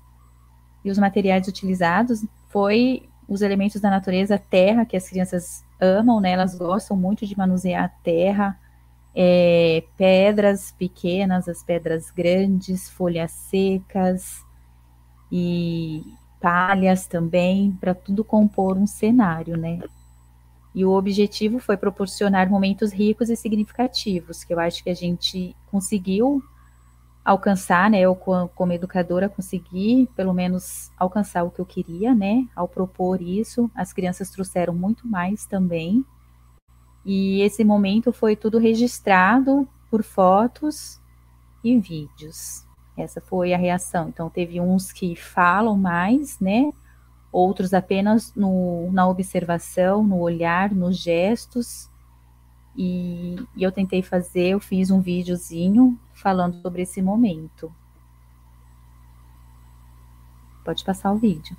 F: E os materiais utilizados foi os elementos da natureza, terra, que as crianças amam, né? Elas gostam muito de manusear a terra, é, pedras pequenas, as pedras grandes, folhas secas e palhas também, para tudo compor um cenário, né? E o objetivo foi proporcionar momentos ricos e significativos, que eu acho que a gente conseguiu alcançar, né? Eu, como educadora, consegui pelo menos alcançar o que eu queria, né? Ao propor isso, as crianças trouxeram muito mais também. E esse momento foi tudo registrado por fotos e vídeos. Essa foi a reação. Então, teve uns que falam mais, né? Outros apenas no, na observação, no olhar, nos gestos. E, e eu tentei fazer, eu fiz um videozinho falando sobre esse momento. Pode passar o vídeo.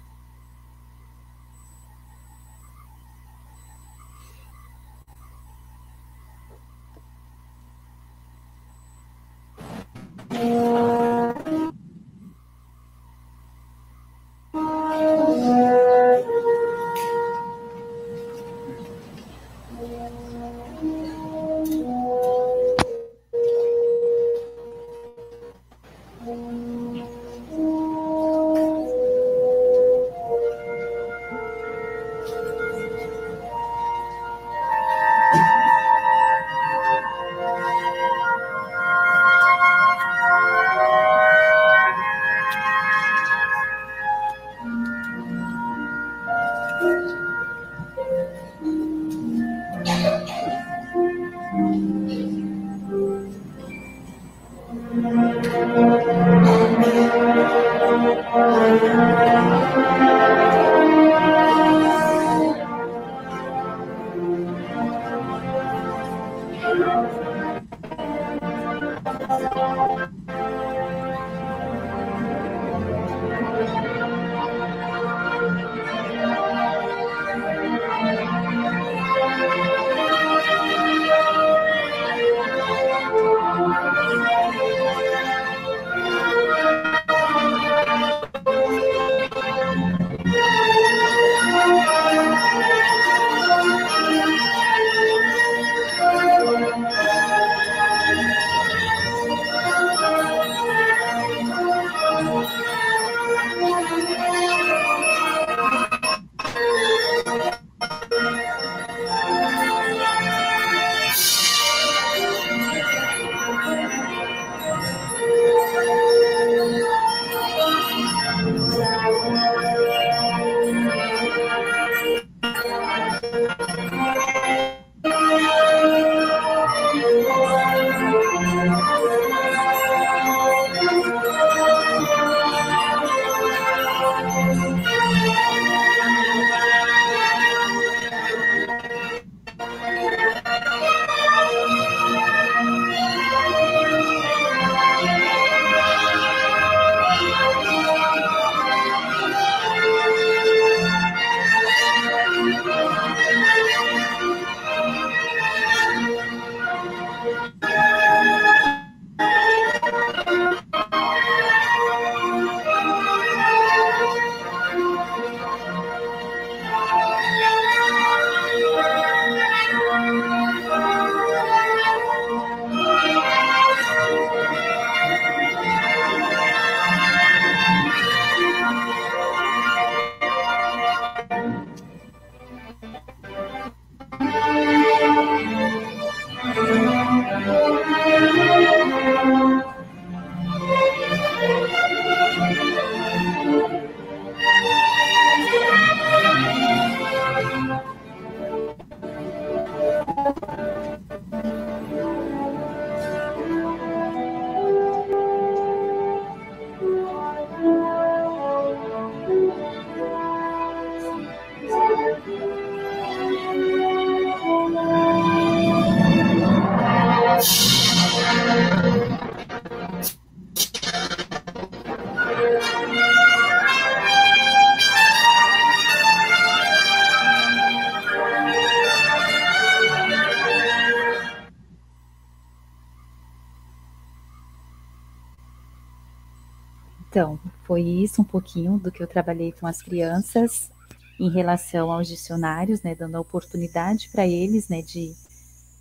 F: Então, foi isso um pouquinho do que eu trabalhei com as crianças em relação aos dicionários, né, dando a oportunidade para eles, né, de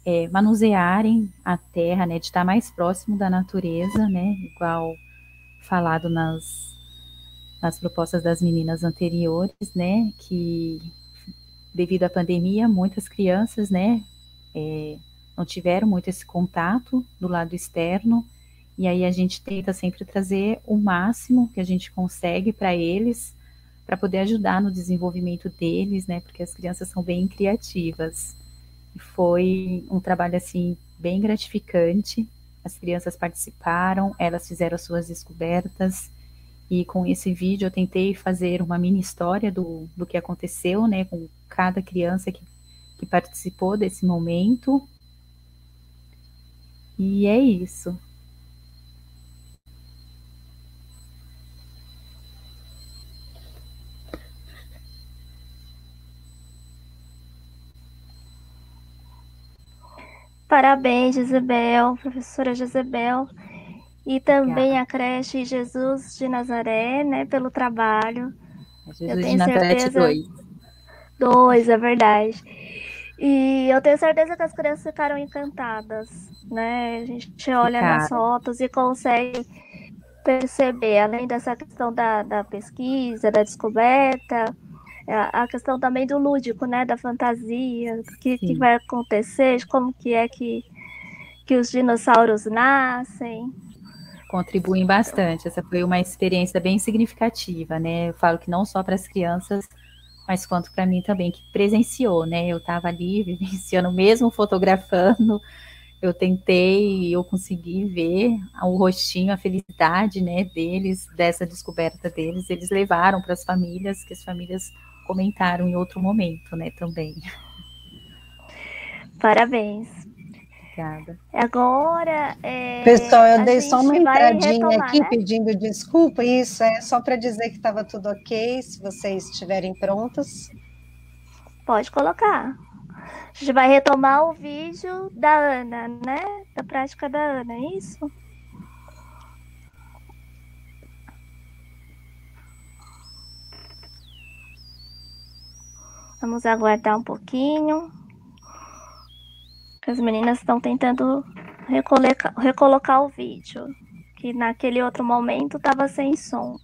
F: é, manusearem a terra, né, de estar mais próximo da natureza, né, igual falado nas, nas propostas das meninas anteriores, né, que devido à pandemia, muitas crianças, né, é, não tiveram muito esse contato do lado externo, e aí a gente tenta sempre trazer o máximo que a gente consegue para eles, para poder ajudar no desenvolvimento deles, né? Porque as crianças são bem criativas. E foi um trabalho assim bem gratificante. as crianças participaram, elas fizeram as suas descobertas, e com esse vídeo eu tentei fazer uma mini história do, do que aconteceu, né, com cada criança que, que participou desse momento. E é isso.
A: Parabéns, Jezebel, professora Jezebel, e também Obrigada. a creche Jesus de Nazaré, né, pelo trabalho.
F: Jesus de Nazaré certeza... 2.
A: Dois, é verdade. E eu tenho certeza que as crianças ficaram encantadas, né? A gente olha Ficaram. nas fotos e consegue perceber, além dessa questão da, da pesquisa, da descoberta, a questão também do lúdico, né, da fantasia, o que, que, vai acontecer, como que é que, que os dinossauros nascem.
F: Contribuem bastante, essa foi uma experiência bem significativa, né, eu falo que não só para as crianças, mas quanto para mim também, que presenciou, né, eu estava ali vivenciando, mesmo fotografando, eu tentei, eu consegui ver o rostinho, a felicidade, né, deles, dessa descoberta deles, eles levaram para as famílias, que as famílias comentaram em outro momento, né, também.
A: Parabéns.
F: Obrigada.
A: Agora. É,
E: Pessoal, eu dei só uma entradinha retomar, aqui né? pedindo desculpa. Isso é só para dizer que estava tudo ok, se vocês estiverem prontos.
A: Pode colocar. A gente vai retomar o vídeo da Ana, né? Da prática da Ana, é isso? Vamos aguardar um pouquinho. As meninas estão tentando recolocar, recolocar o vídeo, que naquele outro momento estava sem som.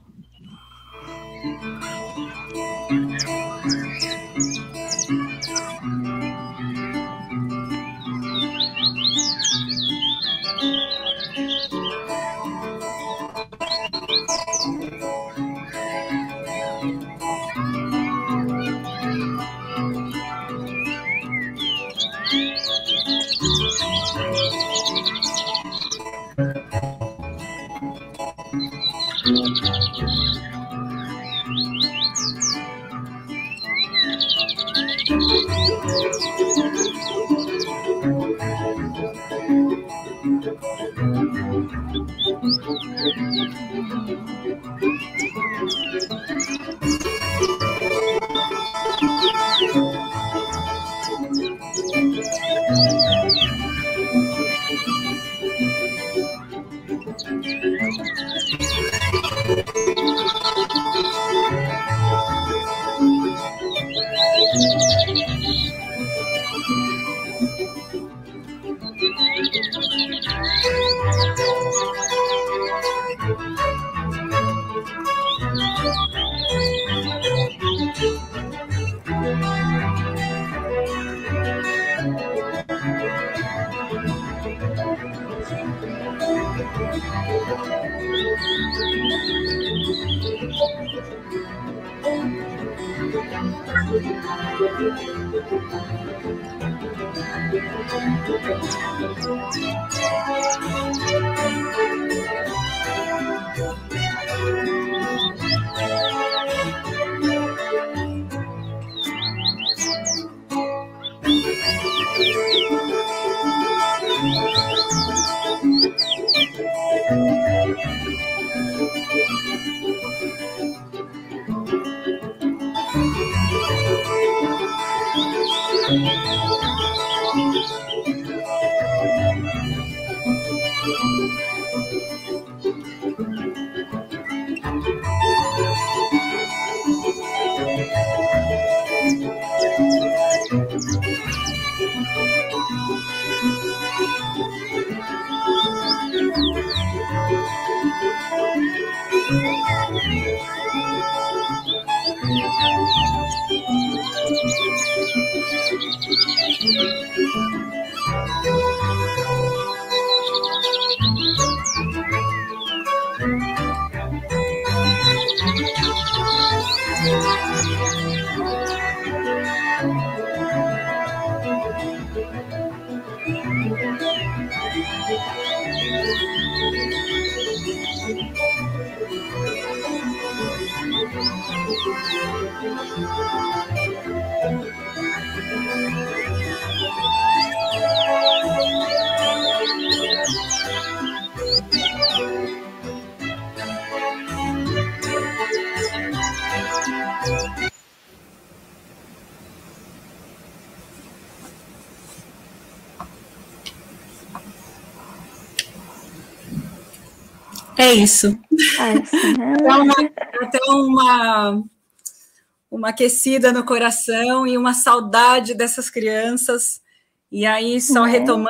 A: Thank you.
D: É isso. É isso né? Até, uma, até uma, uma aquecida no coração e uma saudade dessas crianças. E aí, só é. retomando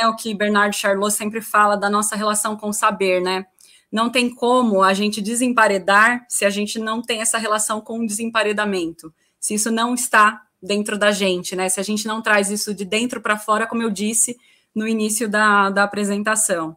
D: né, o que Bernardo Charlot sempre fala da nossa relação com o saber, né? Não tem como a gente desemparedar se a gente não tem essa relação com o desemparedamento. Se isso não está dentro da gente, né? Se a gente não traz isso de dentro para fora, como eu disse no início da, da apresentação.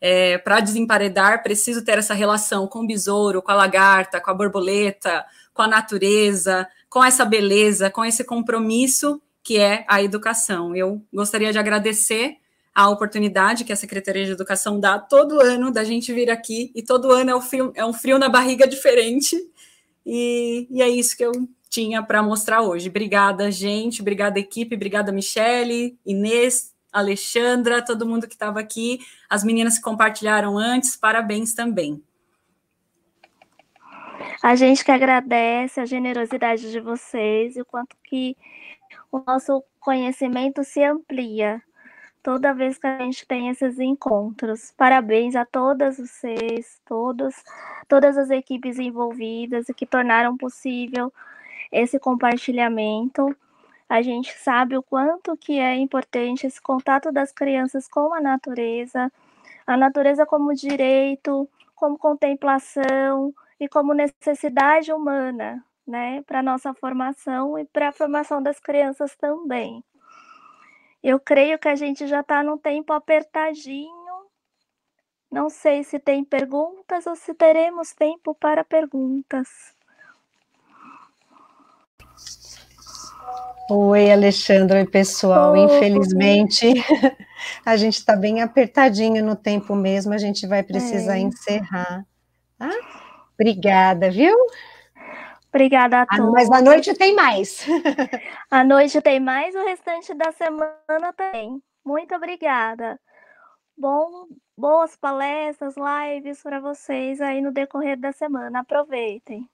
D: É, para desemparedar, preciso ter essa relação com o besouro, com a lagarta, com a borboleta, com a natureza, com essa beleza, com esse compromisso que é a educação. Eu gostaria de agradecer a oportunidade que a Secretaria de Educação dá todo ano da gente vir aqui, e todo ano é um frio, é um frio na barriga diferente, e, e é isso que eu tinha para mostrar hoje. Obrigada, gente, obrigada, equipe, obrigada, Michele, Inês, Alexandra, todo mundo que estava aqui, as meninas que compartilharam antes, parabéns também.
A: A gente que agradece a generosidade de vocês e o quanto que o nosso conhecimento se amplia toda vez que a gente tem esses encontros. Parabéns a todas vocês, todos, todas as equipes envolvidas e que tornaram possível esse compartilhamento a gente sabe o quanto que é importante esse contato das crianças com a natureza, a natureza como direito, como contemplação e como necessidade humana, né, para nossa formação e para a formação das crianças também. Eu creio que a gente já está num tempo apertadinho. Não sei se tem perguntas ou se teremos tempo para perguntas.
E: Oi, Alexandre, oi, pessoal. Infelizmente, a gente está bem apertadinho no tempo mesmo, a gente vai precisar é. encerrar. Tá? Obrigada, viu?
A: Obrigada a ah, todos.
E: Mas à noite tem mais.
A: À noite tem mais, o restante da semana tem. Muito obrigada. Bom, boas palestras, lives para vocês aí no decorrer da semana. Aproveitem.